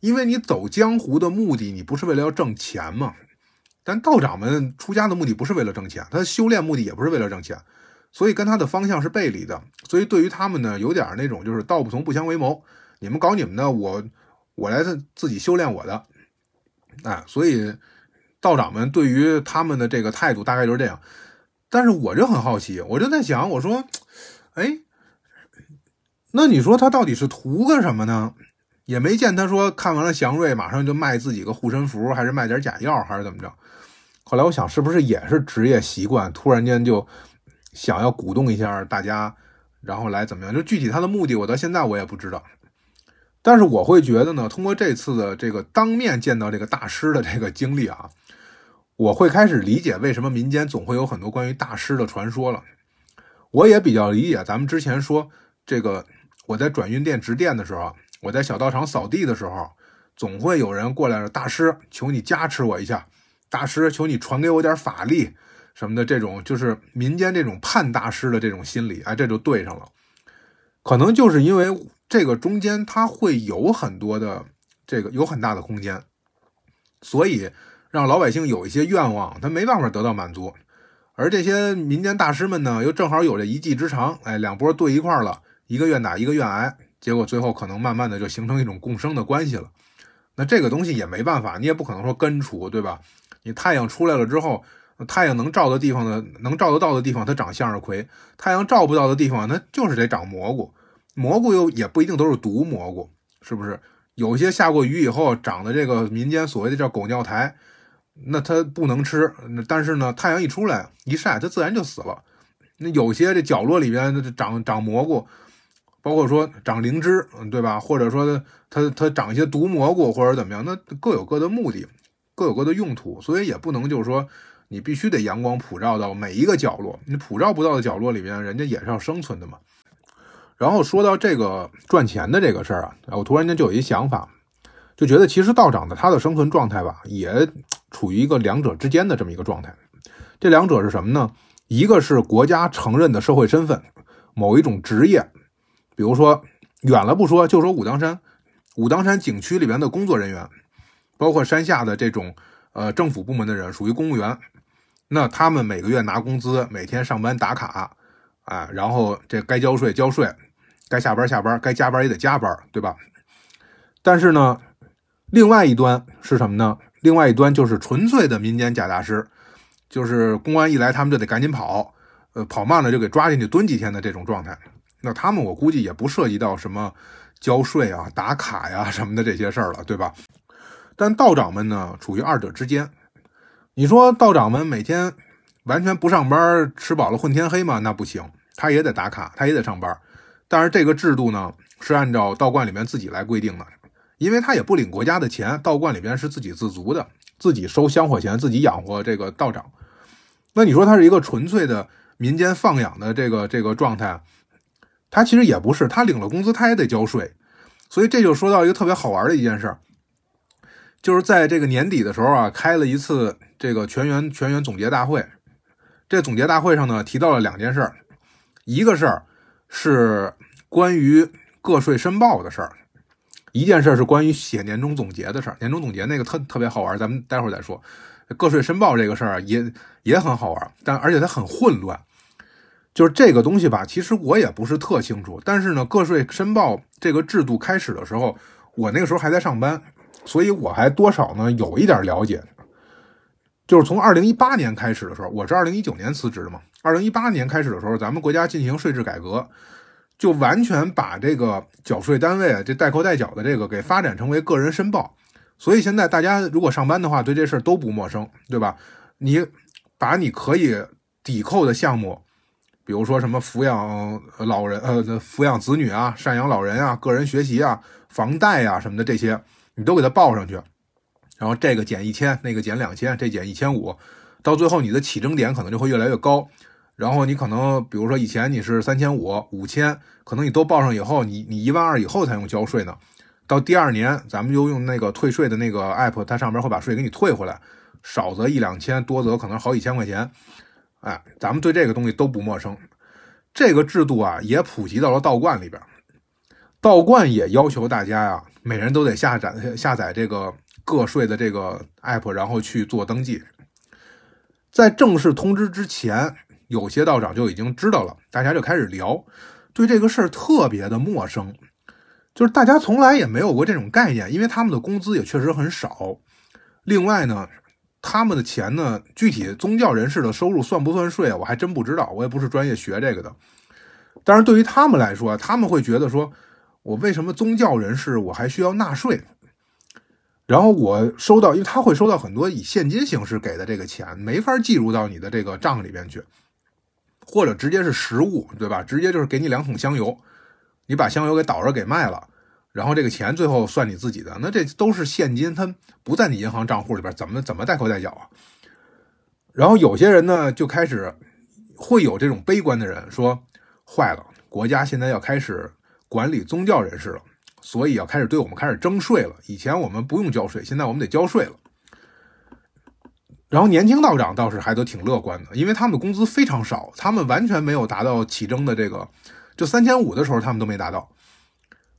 因为你走江湖的目的，你不是为了要挣钱吗？但道长们出家的目的不是为了挣钱，他修炼目的也不是为了挣钱，所以跟他的方向是背离的。所以对于他们呢，有点那种就是道不同不相为谋，你们搞你们的，我我来自自己修炼我的。哎，所以道长们对于他们的这个态度大概就是这样。但是我就很好奇，我就在想，我说，哎，那你说他到底是图个什么呢？也没见他说看完了祥瑞，马上就卖自己个护身符，还是卖点假药，还是怎么着？后来我想，是不是也是职业习惯，突然间就想要鼓动一下大家，然后来怎么样？就具体他的目的，我到现在我也不知道。但是我会觉得呢，通过这次的这个当面见到这个大师的这个经历啊。我会开始理解为什么民间总会有很多关于大师的传说了。我也比较理解咱们之前说这个，我在转运店值店的时候，我在小道场扫地的时候，总会有人过来说：“大师，求你加持我一下，大师，求你传给我点法力什么的。”这种就是民间这种盼大师的这种心理，哎，这就对上了。可能就是因为这个中间它会有很多的这个有很大的空间，所以。让老百姓有一些愿望，他没办法得到满足，而这些民间大师们呢，又正好有这一技之长，哎，两波对一块了，一个愿打，一个愿挨，结果最后可能慢慢的就形成一种共生的关系了。那这个东西也没办法，你也不可能说根除，对吧？你太阳出来了之后，太阳能照的地方呢，能照得到的地方它长向日葵，太阳照不到的地方，它就是得长蘑菇，蘑菇又也不一定都是毒蘑菇，是不是？有些下过雨以后长的这个民间所谓的叫狗尿苔。那它不能吃，但是呢，太阳一出来一晒，它自然就死了。那有些这角落里边长长蘑菇，包括说长灵芝，对吧？或者说它它长一些毒蘑菇或者怎么样，那各有各的目的，各有各的用途，所以也不能就是说你必须得阳光普照到每一个角落，你普照不到的角落里面，人家也是要生存的嘛。然后说到这个赚钱的这个事儿啊，我突然间就有一想法，就觉得其实道长的他的生存状态吧，也处于一个两者之间的这么一个状态。这两者是什么呢？一个是国家承认的社会身份，某一种职业，比如说远了不说，就说武当山，武当山景区里边的工作人员，包括山下的这种呃政府部门的人，属于公务员，那他们每个月拿工资，每天上班打卡，啊，然后这该交税交税，该下班下班，该加班也得加班，对吧？但是呢，另外一端是什么呢？另外一端就是纯粹的民间假大师。就是公安一来，他们就得赶紧跑，呃，跑慢了就给抓进去蹲几天的这种状态。那他们我估计也不涉及到什么交税啊、打卡呀什么的这些事儿了，对吧？但道长们呢，处于二者之间。你说道长们每天完全不上班，吃饱了混天黑吗？那不行，他也得打卡，他也得上班。但是这个制度呢，是按照道观里面自己来规定的，因为他也不领国家的钱，道观里边是自给自足的，自己收香火钱，自己养活这个道长。那你说他是一个纯粹的民间放养的这个这个状态，他其实也不是，他领了工资他也得交税，所以这就说到一个特别好玩的一件事，就是在这个年底的时候啊，开了一次这个全员全员总结大会，这总结大会上呢提到了两件事，一个事儿是关于个税申报的事儿，一件事是关于写年终总结的事儿，年终总结那个特特别好玩，咱们待会儿再说。个税申报这个事儿也也很好玩，但而且它很混乱。就是这个东西吧，其实我也不是特清楚。但是呢，个税申报这个制度开始的时候，我那个时候还在上班，所以我还多少呢有一点了解。就是从二零一八年开始的时候，我是二零一九年辞职的嘛。二零一八年开始的时候，咱们国家进行税制改革，就完全把这个缴税单位这代扣代缴的这个给发展成为个人申报。所以现在大家如果上班的话，对这事儿都不陌生，对吧？你把你可以抵扣的项目，比如说什么抚养老人、呃抚养子女啊、赡养老人啊、个人学习啊、房贷啊什么的这些，你都给它报上去。然后这个减一千，那个减两千，这减一千五，到最后你的起征点可能就会越来越高。然后你可能比如说以前你是三千五、五千，可能你都报上以后，你你一万二以后才用交税呢。到第二年，咱们就用那个退税的那个 app，它上边会把税给你退回来，少则一两千，多则可能好几千块钱。哎，咱们对这个东西都不陌生。这个制度啊，也普及到了道观里边，道观也要求大家呀，每人都得下载下载这个个税的这个 app，然后去做登记。在正式通知之前，有些道长就已经知道了，大家就开始聊，对这个事儿特别的陌生。就是大家从来也没有过这种概念，因为他们的工资也确实很少。另外呢，他们的钱呢，具体宗教人士的收入算不算税啊？我还真不知道，我也不是专业学这个的。但是对于他们来说，他们会觉得说，我为什么宗教人士我还需要纳税？然后我收到，因为他会收到很多以现金形式给的这个钱，没法计入到你的这个账里边去，或者直接是实物，对吧？直接就是给你两桶香油。你把香油给倒着给卖了，然后这个钱最后算你自己的，那这都是现金，它不在你银行账户里边，怎么怎么代扣代缴啊？然后有些人呢就开始会有这种悲观的人说，坏了，国家现在要开始管理宗教人士了，所以要开始对我们开始征税了。以前我们不用交税，现在我们得交税了。然后年轻道长倒是还都挺乐观的，因为他们的工资非常少，他们完全没有达到起征的这个。就三千五的时候，他们都没达到，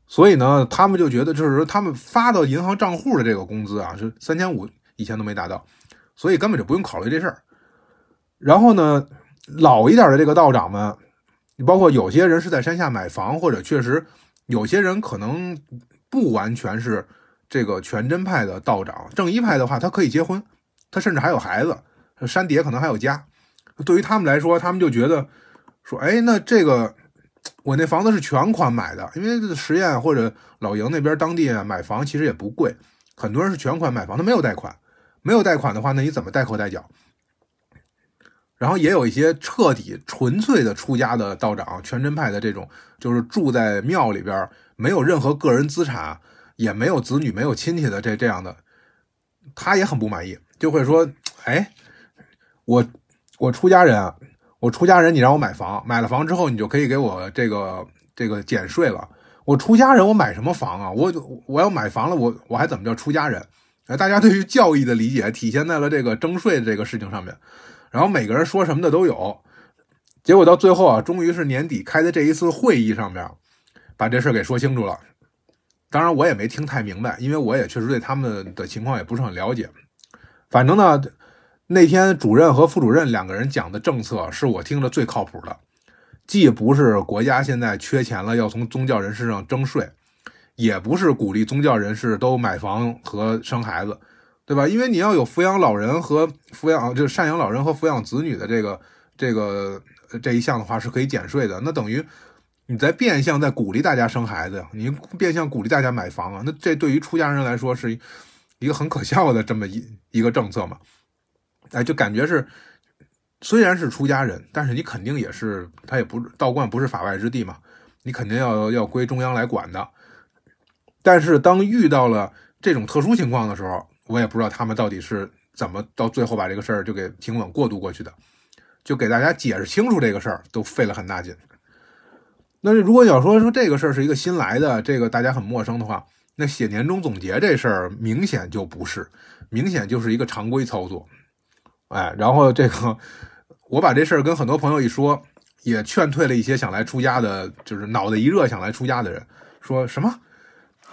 所以呢，他们就觉得，就是说，他们发到银行账户的这个工资啊，是三千五以前都没达到，所以根本就不用考虑这事儿。然后呢，老一点的这个道长们，包括有些人是在山下买房，或者确实有些人可能不完全是这个全真派的道长，正一派的话，他可以结婚，他甚至还有孩子，山底下可能还有家。对于他们来说，他们就觉得说，哎，那这个。我那房子是全款买的，因为实验或者老营那边当地买房其实也不贵，很多人是全款买房，他没有贷款，没有贷款的话，那你怎么代扣代缴？然后也有一些彻底纯粹的出家的道长，全真派的这种，就是住在庙里边，没有任何个人资产，也没有子女，没有亲戚的这这样的，他也很不满意，就会说：“哎，我我出家人啊，我出家人，你让我买房，买了房之后，你就可以给我这个这个减税了。我出家人，我买什么房啊？我我要买房了，我我还怎么叫出家人？哎，大家对于教义的理解体现在了这个征税的这个事情上面。”然后每个人说什么的都有，结果到最后啊，终于是年底开的这一次会议上面，把这事给说清楚了。当然我也没听太明白，因为我也确实对他们的情况也不是很了解。反正呢，那天主任和副主任两个人讲的政策是我听着最靠谱的，既不是国家现在缺钱了要从宗教人士上征税，也不是鼓励宗教人士都买房和生孩子。对吧？因为你要有抚养老人和抚养，就是赡养老人和抚养子女的这个这个这一项的话，是可以减税的。那等于你在变相在鼓励大家生孩子呀，你变相鼓励大家买房啊。那这对于出家人来说是一个很可笑的这么一一个政策嘛？哎，就感觉是虽然是出家人，但是你肯定也是他也不道观不是法外之地嘛，你肯定要要归中央来管的。但是当遇到了这种特殊情况的时候，我也不知道他们到底是怎么到最后把这个事儿就给平稳过渡过去的，就给大家解释清楚这个事儿都费了很大劲。那如果要说说这个事儿是一个新来的，这个大家很陌生的话，那写年终总结这事儿明显就不是，明显就是一个常规操作。哎，然后这个我把这事儿跟很多朋友一说，也劝退了一些想来出家的，就是脑袋一热想来出家的人，说什么？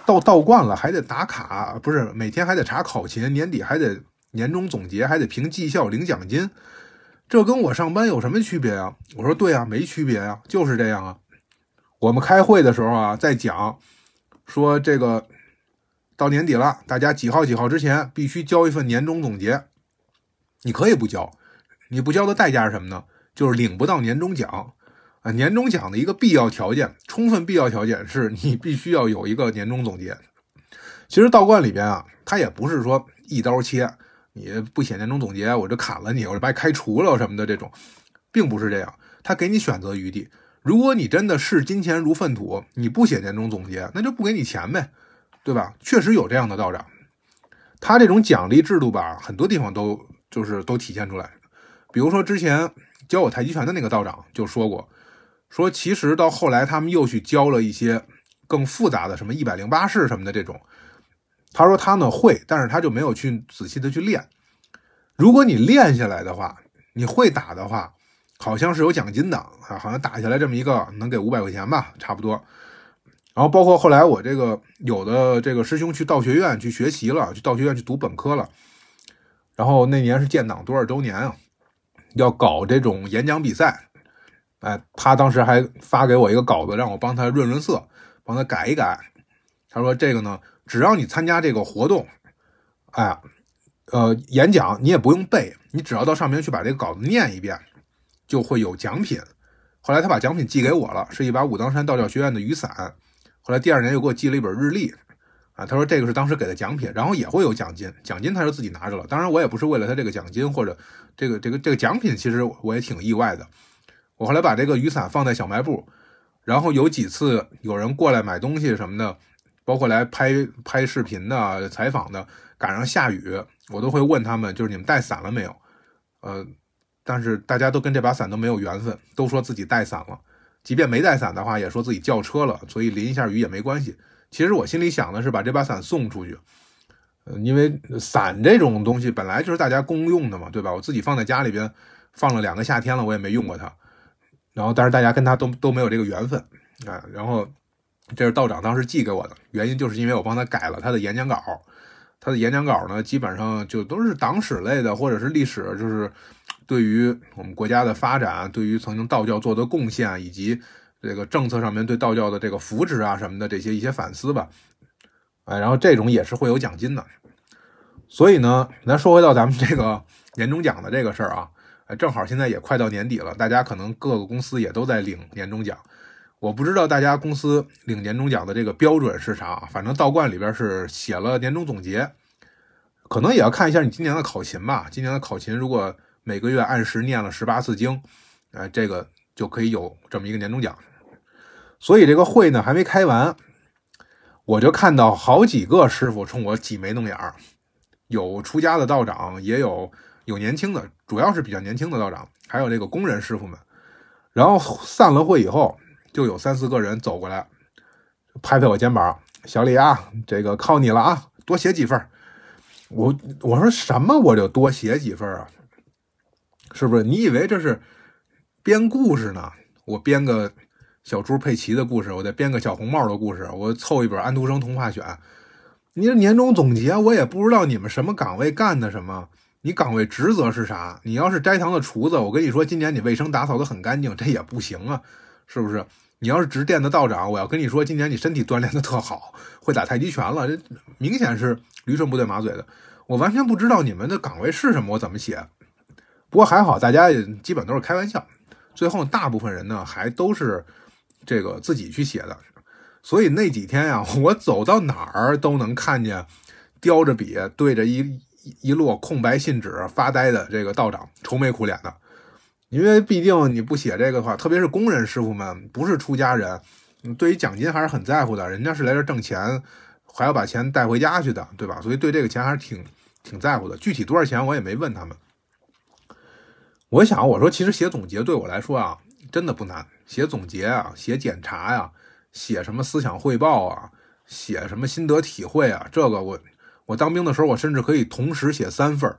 到道观了还得打卡，不是每天还得查考勤，年底还得年终总结，还得评绩效领奖金，这跟我上班有什么区别啊？我说对啊，没区别啊，就是这样啊。我们开会的时候啊，在讲说这个到年底了，大家几号几号之前必须交一份年终总结，你可以不交，你不交的代价是什么呢？就是领不到年终奖。啊，年终奖的一个必要条件，充分必要条件是你必须要有一个年终总结。其实道观里边啊，他也不是说一刀切，你不写年终总结，我就砍了你，我就把你开除了什么的这种，并不是这样。他给你选择余地。如果你真的视金钱如粪土，你不写年终总结，那就不给你钱呗，对吧？确实有这样的道长，他这种奖励制度吧，很多地方都就是都体现出来。比如说之前教我太极拳的那个道长就说过。说其实到后来，他们又去教了一些更复杂的，什么一百零八式什么的这种。他说他呢会，但是他就没有去仔细的去练。如果你练下来的话，你会打的话，好像是有奖金的啊，好像打下来这么一个能给五百块钱吧，差不多。然后包括后来我这个有的这个师兄去道学院去学习了，去道学院去读本科了。然后那年是建党多少周年啊？要搞这种演讲比赛。哎，他当时还发给我一个稿子，让我帮他润润色，帮他改一改。他说：“这个呢，只要你参加这个活动，哎，呃，演讲你也不用背，你只要到上面去把这个稿子念一遍，就会有奖品。”后来他把奖品寄给我了，是一把武当山道教学院的雨伞。后来第二年又给我寄了一本日历，啊，他说这个是当时给的奖品，然后也会有奖金，奖金他就自己拿着了。当然我也不是为了他这个奖金或者这个这个这个奖品，其实我也挺意外的。我后来把这个雨伞放在小卖部，然后有几次有人过来买东西什么的，包括来拍拍视频的、采访的，赶上下雨，我都会问他们，就是你们带伞了没有？呃，但是大家都跟这把伞都没有缘分，都说自己带伞了，即便没带伞的话，也说自己叫车了，所以淋一下雨也没关系。其实我心里想的是把这把伞送出去，呃，因为伞这种东西本来就是大家公用的嘛，对吧？我自己放在家里边放了两个夏天了，我也没用过它。然后，但是大家跟他都都没有这个缘分啊。然后，这是道长当时寄给我的，原因就是因为我帮他改了他的演讲稿。他的演讲稿呢，基本上就都是党史类的，或者是历史，就是对于我们国家的发展，对于曾经道教做的贡献，以及这个政策上面对道教的这个扶持啊什么的这些一些反思吧。哎，然后这种也是会有奖金的。所以呢，咱说回到咱们这个年终奖的这个事儿啊。哎，正好现在也快到年底了，大家可能各个公司也都在领年终奖。我不知道大家公司领年终奖的这个标准是啥，反正道观里边是写了年终总结，可能也要看一下你今年的考勤吧。今年的考勤如果每个月按时念了十八次经，呃，这个就可以有这么一个年终奖。所以这个会呢还没开完，我就看到好几个师傅冲我挤眉弄眼儿，有出家的道长，也有有年轻的，主要是比较年轻的道长，还有这个工人师傅们。然后散了会以后，就有三四个人走过来，拍拍我肩膀：“小李啊，这个靠你了啊，多写几份。”我我说什么我就多写几份啊？是不是？你以为这是编故事呢？我编个小猪佩奇的故事，我再编个小红帽的故事，我凑一本安徒生童话选。你这年终总结，我也不知道你们什么岗位干的什么，你岗位职责是啥？你要是斋堂的厨子，我跟你说，今年你卫生打扫的很干净，这也不行啊，是不是？你要是值店的道长，我要跟你说，今年你身体锻炼的特好，会打太极拳了，这明显是驴唇不对马嘴的。我完全不知道你们的岗位是什么，我怎么写？不过还好，大家也基本都是开玩笑。最后大部分人呢，还都是这个自己去写的。所以那几天呀，我走到哪儿都能看见叼着笔对着一一摞空白信纸发呆的这个道长，愁眉苦脸的。因为毕竟你不写这个的话，特别是工人师傅们，不是出家人，对于奖金还是很在乎的。人家是来这挣钱，还要把钱带回家去的，对吧？所以对这个钱还是挺挺在乎的。具体多少钱我也没问他们。我想，我说其实写总结对我来说啊，真的不难。写总结啊，写检查呀，写什么思想汇报啊，写什么心得体会啊，这个我我当兵的时候，我甚至可以同时写三份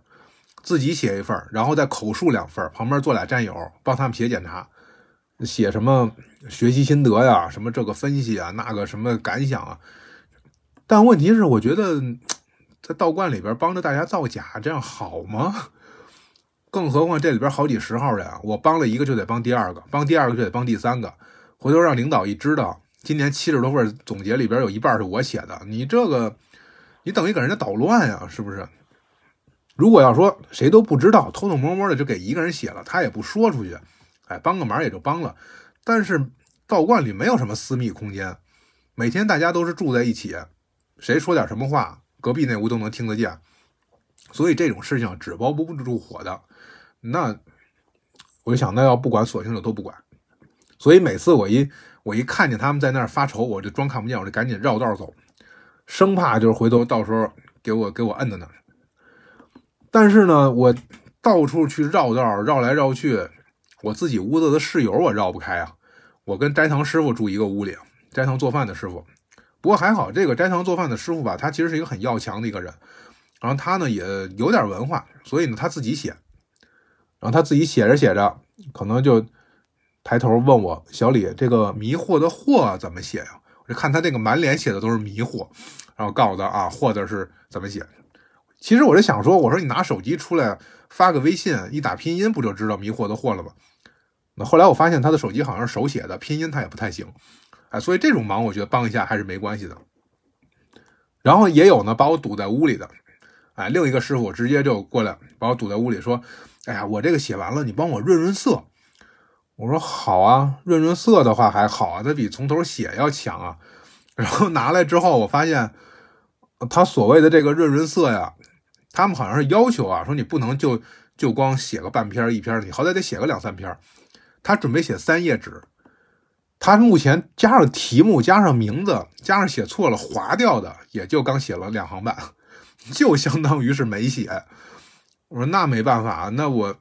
自己写一份然后再口述两份旁边坐俩战友帮他们写检查，写什么学习心得呀，什么这个分析啊，那个什么感想啊。但问题是，我觉得在道观里边帮着大家造假，这样好吗？更何况这里边好几十号人，我帮了一个就得帮第二个，帮第二个就得帮第三个。回头让领导一知道，今年七十多份总结里边有一半是我写的，你这个你等于给人家捣乱呀，是不是？如果要说谁都不知道，偷偷摸摸的就给一个人写了，他也不说出去，哎，帮个忙也就帮了。但是道观里没有什么私密空间，每天大家都是住在一起，谁说点什么话，隔壁那屋都能听得见，所以这种事情纸包不住火的。那我就想，那要不管，索性就都不管。所以每次我一我一看见他们在那儿发愁，我就装看不见，我就赶紧绕道走，生怕就是回头到时候给我给我摁在那儿。但是呢，我到处去绕道，绕来绕去，我自己屋子的室友我绕不开啊。我跟斋堂师傅住一个屋里，斋堂做饭的师傅。不过还好，这个斋堂做饭的师傅吧，他其实是一个很要强的一个人，然后他呢也有点文化，所以呢他自己写。然后他自己写着写着，可能就抬头问我：“小李，这个迷惑的惑怎么写呀？”我就看他这个满脸写的都是迷惑，然后告诉他啊，惑字是怎么写。其实我就想说，我说你拿手机出来发个微信，一打拼音不就知道迷惑的惑了吗？那后来我发现他的手机好像是手写的，拼音他也不太行，哎，所以这种忙我觉得帮一下还是没关系的。然后也有呢，把我堵在屋里的，哎，另一个师傅直接就过来把我堵在屋里说。哎呀，我这个写完了，你帮我润润色。我说好啊，润润色的话还好啊，它比从头写要强啊。然后拿来之后，我发现他所谓的这个润润色呀，他们好像是要求啊，说你不能就就光写个半篇一篇，你好歹得写个两三篇。他准备写三页纸，他目前加上题目、加上名字、加上写错了划掉的，也就刚写了两行半，就相当于是没写。我说那没办法，那我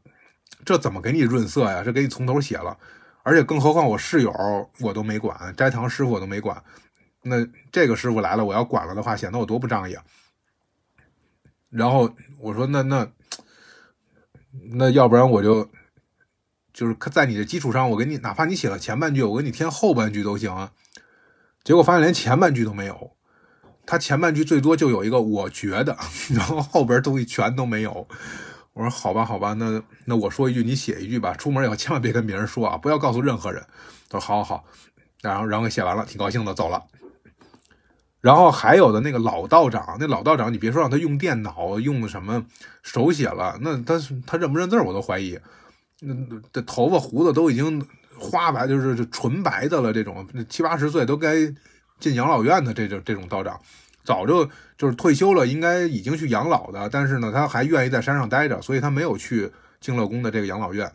这怎么给你润色呀？这给你从头写了，而且更何况我室友我都没管，斋堂师傅我都没管，那这个师傅来了，我要管了的话，显得我多不仗义。然后我说那那那要不然我就就是在你的基础上，我给你哪怕你写了前半句，我给你添后半句都行啊。结果发现连前半句都没有。他前半句最多就有一个我觉得，然后后边东西全都没有。我说好吧，好吧，那那我说一句，你写一句吧。出门以后千万别跟别人说啊，不要告诉任何人。他说好好好，然后然后写完了，挺高兴的走了。然后还有的那个老道长，那老道长，你别说让他用电脑，用什么手写了，那他他认不认字我都怀疑。那这头发胡子都已经花白，就是纯白的了，这种七八十岁都该。进养老院的这种这种道长，早就就是退休了，应该已经去养老的，但是呢，他还愿意在山上待着，所以他没有去敬乐宫的这个养老院。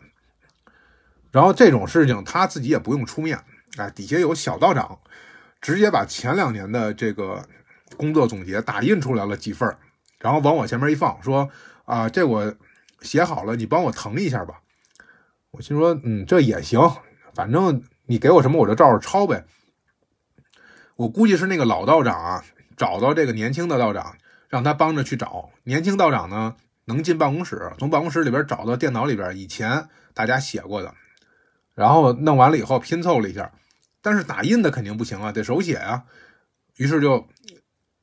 然后这种事情他自己也不用出面，哎，底下有小道长，直接把前两年的这个工作总结打印出来了几份然后往我前面一放，说啊，这我写好了，你帮我誊一下吧。我心说，嗯，这也行，反正你给我什么我就照着抄呗。我估计是那个老道长啊，找到这个年轻的道长，让他帮着去找。年轻道长呢，能进办公室，从办公室里边找到电脑里边以前大家写过的。然后弄完了以后拼凑了一下，但是打印的肯定不行啊，得手写啊。于是就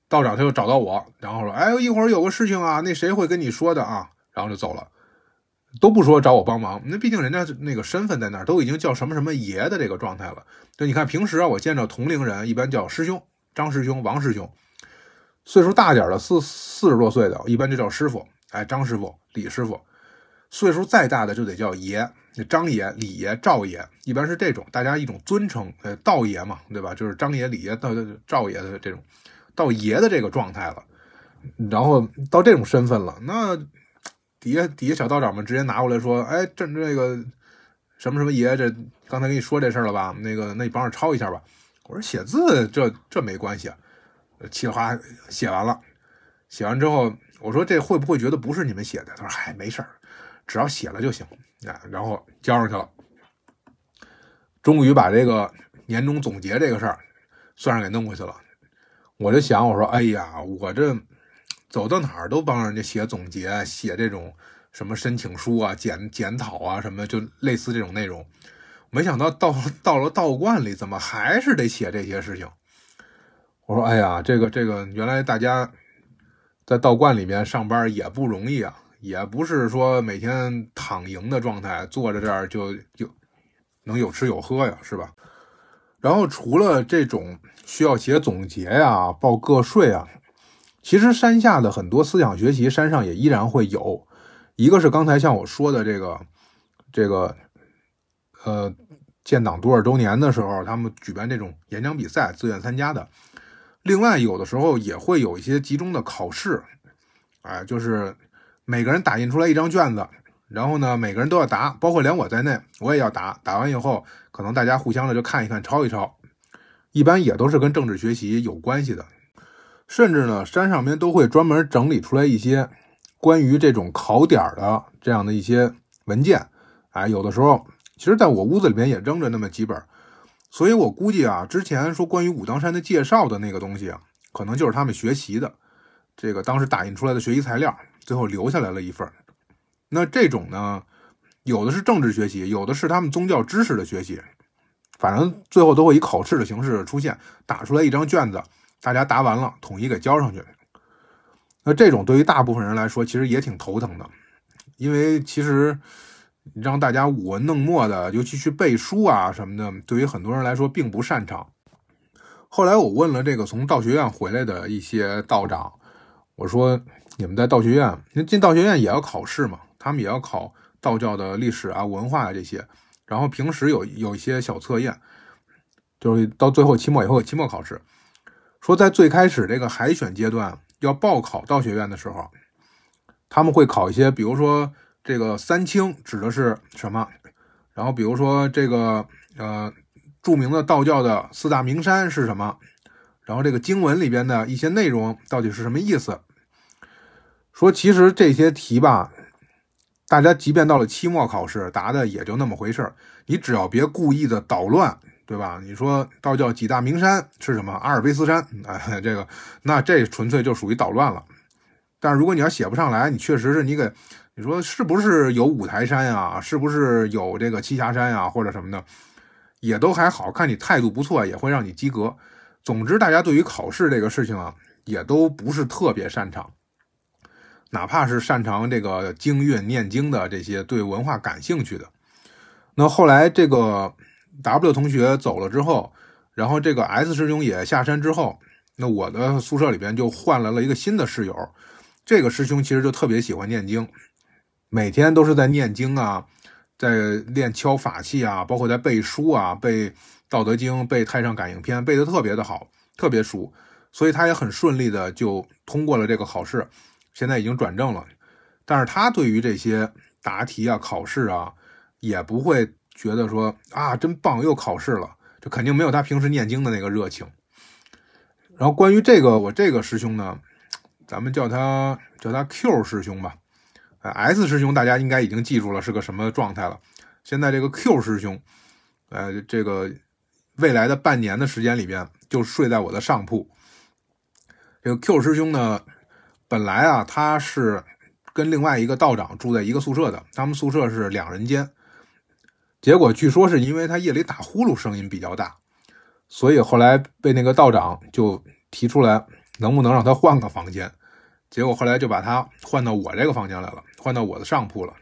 道长他就找到我，然后说：“哎，一会儿有个事情啊，那谁会跟你说的啊？”然后就走了，都不说找我帮忙。那毕竟人家那个身份在那儿，都已经叫什么什么爷的这个状态了。就你看平时啊，我见着同龄人一般叫师兄、张师兄、王师兄，岁数大点的四四十多岁的，一般就叫师傅。哎，张师傅、李师傅，岁数再大的就得叫爷。那张爷、李爷、赵爷，一般是这种大家一种尊称，呃，道爷嘛，对吧？就是张爷、李爷到赵爷的这种，到爷的这个状态了，然后到这种身份了，那底下底下小道长们直接拿过来说：“哎，这这个什么什么爷，这刚才跟你说这事儿了吧？那个，那你帮着抄一下吧。”我说：“写字这这没关系。”稀里哗写完了，写完之后，我说：“这会不会觉得不是你们写的？”他说：“嗨，没事儿，只要写了就行。”啊，然后交上去了，终于把这个年终总结这个事儿算是给弄回去了。我就想，我说，哎呀，我这走到哪儿都帮人家写总结，写这种什么申请书啊、检检讨啊什么，就类似这种内容。没想到到到了道观里，怎么还是得写这些事情？我说，哎呀，这个这个，原来大家在道观里面上班也不容易啊。也不是说每天躺赢的状态，坐在这儿就就能有吃有喝呀，是吧？然后除了这种需要写总结呀、报个税啊，其实山下的很多思想学习，山上也依然会有。一个是刚才像我说的这个这个呃建党多少周年的时候，他们举办这种演讲比赛，自愿参加的。另外，有的时候也会有一些集中的考试，哎，就是。每个人打印出来一张卷子，然后呢，每个人都要答，包括连我在内，我也要答。答完以后，可能大家互相的就看一看，抄一抄。一般也都是跟政治学习有关系的，甚至呢，山上面都会专门整理出来一些关于这种考点的这样的一些文件。哎，有的时候，其实在我屋子里面也扔着那么几本，所以我估计啊，之前说关于武当山的介绍的那个东西啊，可能就是他们学习的，这个当时打印出来的学习材料。最后留下来了一份那这种呢，有的是政治学习，有的是他们宗教知识的学习，反正最后都会以考试的形式出现，打出来一张卷子，大家答完了统一给交上去。那这种对于大部分人来说，其实也挺头疼的，因为其实让大家舞文弄墨的，尤其去背书啊什么的，对于很多人来说并不擅长。后来我问了这个从道学院回来的一些道长，我说。你们在道学院，那进道学院也要考试嘛？他们也要考道教的历史啊、文化啊这些。然后平时有有一些小测验，就是到最后期末以后期末考试。说在最开始这个海选阶段要报考道学院的时候，他们会考一些，比如说这个三清指的是什么？然后比如说这个呃著名的道教的四大名山是什么？然后这个经文里边的一些内容到底是什么意思？说其实这些题吧，大家即便到了期末考试，答的也就那么回事。你只要别故意的捣乱，对吧？你说道教几大名山是什么？阿尔卑斯山，哎，这个那这纯粹就属于捣乱了。但是如果你要写不上来，你确实是你给你说是不是有五台山呀？是不是有这个栖霞山呀？或者什么的，也都还好看。你态度不错，也会让你及格。总之，大家对于考试这个事情啊，也都不是特别擅长。哪怕是擅长这个经韵念经的这些对文化感兴趣的，那后来这个 W 同学走了之后，然后这个 S 师兄也下山之后，那我的宿舍里边就换来了一个新的室友。这个师兄其实就特别喜欢念经，每天都是在念经啊，在练敲法器啊，包括在背书啊，背《道德经》、背《太上感应篇》，背的特别的好，特别熟，所以他也很顺利的就通过了这个考试。现在已经转正了，但是他对于这些答题啊、考试啊，也不会觉得说啊真棒又考试了，就肯定没有他平时念经的那个热情。然后关于这个我这个师兄呢，咱们叫他叫他 Q 师兄吧。S 师兄大家应该已经记住了是个什么状态了。现在这个 Q 师兄，呃，这个未来的半年的时间里边就睡在我的上铺。这个 Q 师兄呢，本来啊他是跟另外一个道长住在一个宿舍的，他们宿舍是两人间。结果据说是因为他夜里打呼噜声音比较大，所以后来被那个道长就提出来，能不能让他换个房间。结果后来就把他换到我这个房间来了，换到我的上铺了。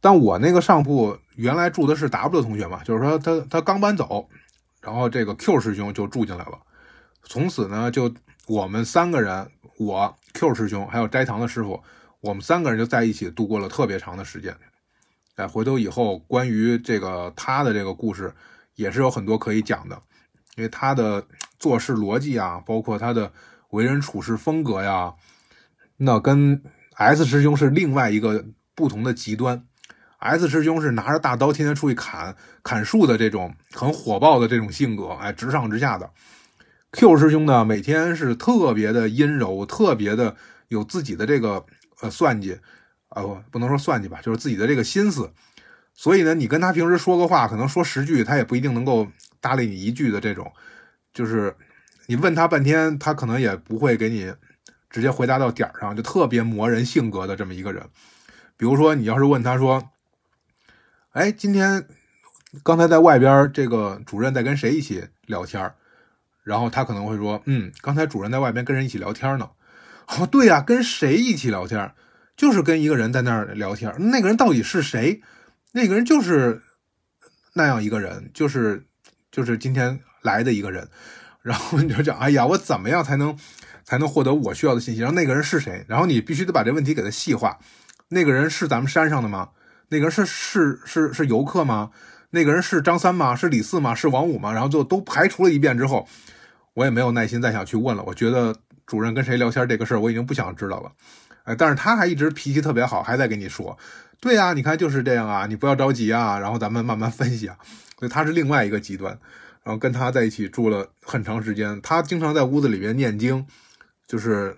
但我那个上铺原来住的是 W 同学嘛，就是说他他刚搬走，然后这个 Q 师兄就住进来了。从此呢，就我们三个人，我 Q 师兄还有斋堂的师傅，我们三个人就在一起度过了特别长的时间。哎，回头以后关于这个他的这个故事，也是有很多可以讲的，因为他的做事逻辑啊，包括他的。为人处事风格呀，那跟 S 师兄是另外一个不同的极端。S 师兄是拿着大刀天天出去砍砍树的这种很火爆的这种性格，哎，直上直下的。Q 师兄呢，每天是特别的阴柔，特别的有自己的这个呃算计，呃，不能说算计吧，就是自己的这个心思。所以呢，你跟他平时说个话，可能说十句，他也不一定能够搭理你一句的这种，就是。你问他半天，他可能也不会给你直接回答到点儿上，就特别磨人性格的这么一个人。比如说，你要是问他说：“哎，今天刚才在外边，这个主任在跟谁一起聊天？”然后他可能会说：“嗯，刚才主任在外边跟人一起聊天呢。”哦，对呀，跟谁一起聊天？就是跟一个人在那儿聊天。那个人到底是谁？那个人就是那样一个人，就是就是今天来的一个人。然后你就讲，哎呀，我怎么样才能才能获得我需要的信息？然后那个人是谁？然后你必须得把这问题给他细化。那个人是咱们山上的吗？那个人是是是是游客吗？那个人是张三吗？是李四吗？是王五吗？然后就都排除了一遍之后，我也没有耐心再想去问了。我觉得主任跟谁聊天这个事儿，我已经不想知道了。哎，但是他还一直脾气特别好，还在跟你说，对呀，你看就是这样啊，你不要着急啊，然后咱们慢慢分析啊。所以他是另外一个极端。然后跟他在一起住了很长时间，他经常在屋子里面念经，就是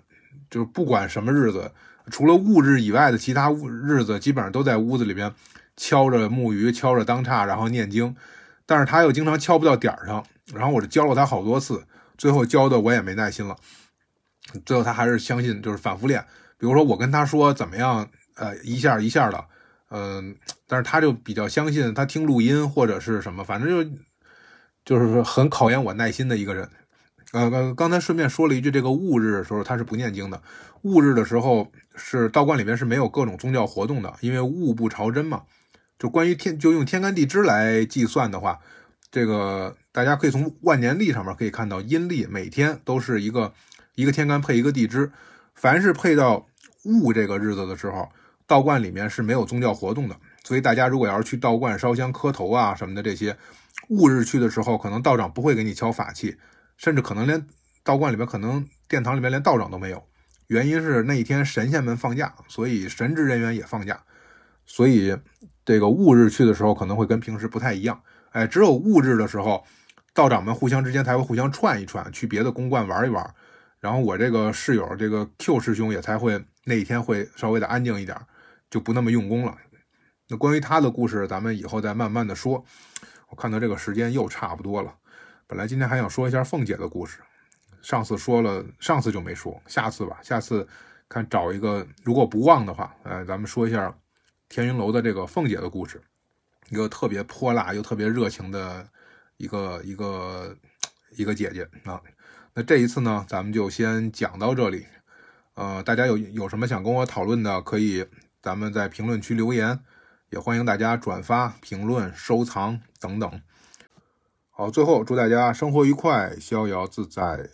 就是不管什么日子，除了戊日以外的其他日子，基本上都在屋子里面敲着木鱼，敲着当叉，然后念经。但是他又经常敲不到点儿上，然后我就教了他好多次，最后教的我也没耐心了。最后他还是相信，就是反复练。比如说我跟他说怎么样，呃，一下一下的，嗯，但是他就比较相信，他听录音或者是什么，反正就。就是说很考验我耐心的一个人，呃，刚才顺便说了一句，这个戊日的时候他是不念经的，戊日的时候是道观里面是没有各种宗教活动的，因为戊不朝真嘛。就关于天，就用天干地支来计算的话，这个大家可以从万年历上面可以看到，阴历每天都是一个一个天干配一个地支，凡是配到戊这个日子的时候，道观里面是没有宗教活动的，所以大家如果要是去道观烧香磕头啊什么的这些。戊日去的时候，可能道长不会给你敲法器，甚至可能连道观里面、可能殿堂里面连道长都没有。原因是那一天神仙们放假，所以神职人员也放假，所以这个戊日去的时候可能会跟平时不太一样。哎，只有戊日的时候，道长们互相之间才会互相串一串，去别的公观玩一玩。然后我这个室友这个 Q 师兄也才会那一天会稍微的安静一点，就不那么用功了。那关于他的故事，咱们以后再慢慢的说。我看到这个时间又差不多了，本来今天还想说一下凤姐的故事，上次说了，上次就没说，下次吧，下次看找一个，如果不忘的话，呃，咱们说一下天云楼的这个凤姐的故事，一个特别泼辣又特别热情的一个一个一个姐姐啊。那这一次呢，咱们就先讲到这里，呃，大家有有什么想跟我讨论的，可以咱们在评论区留言。也欢迎大家转发、评论、收藏等等。好，最后祝大家生活愉快、逍遥自在。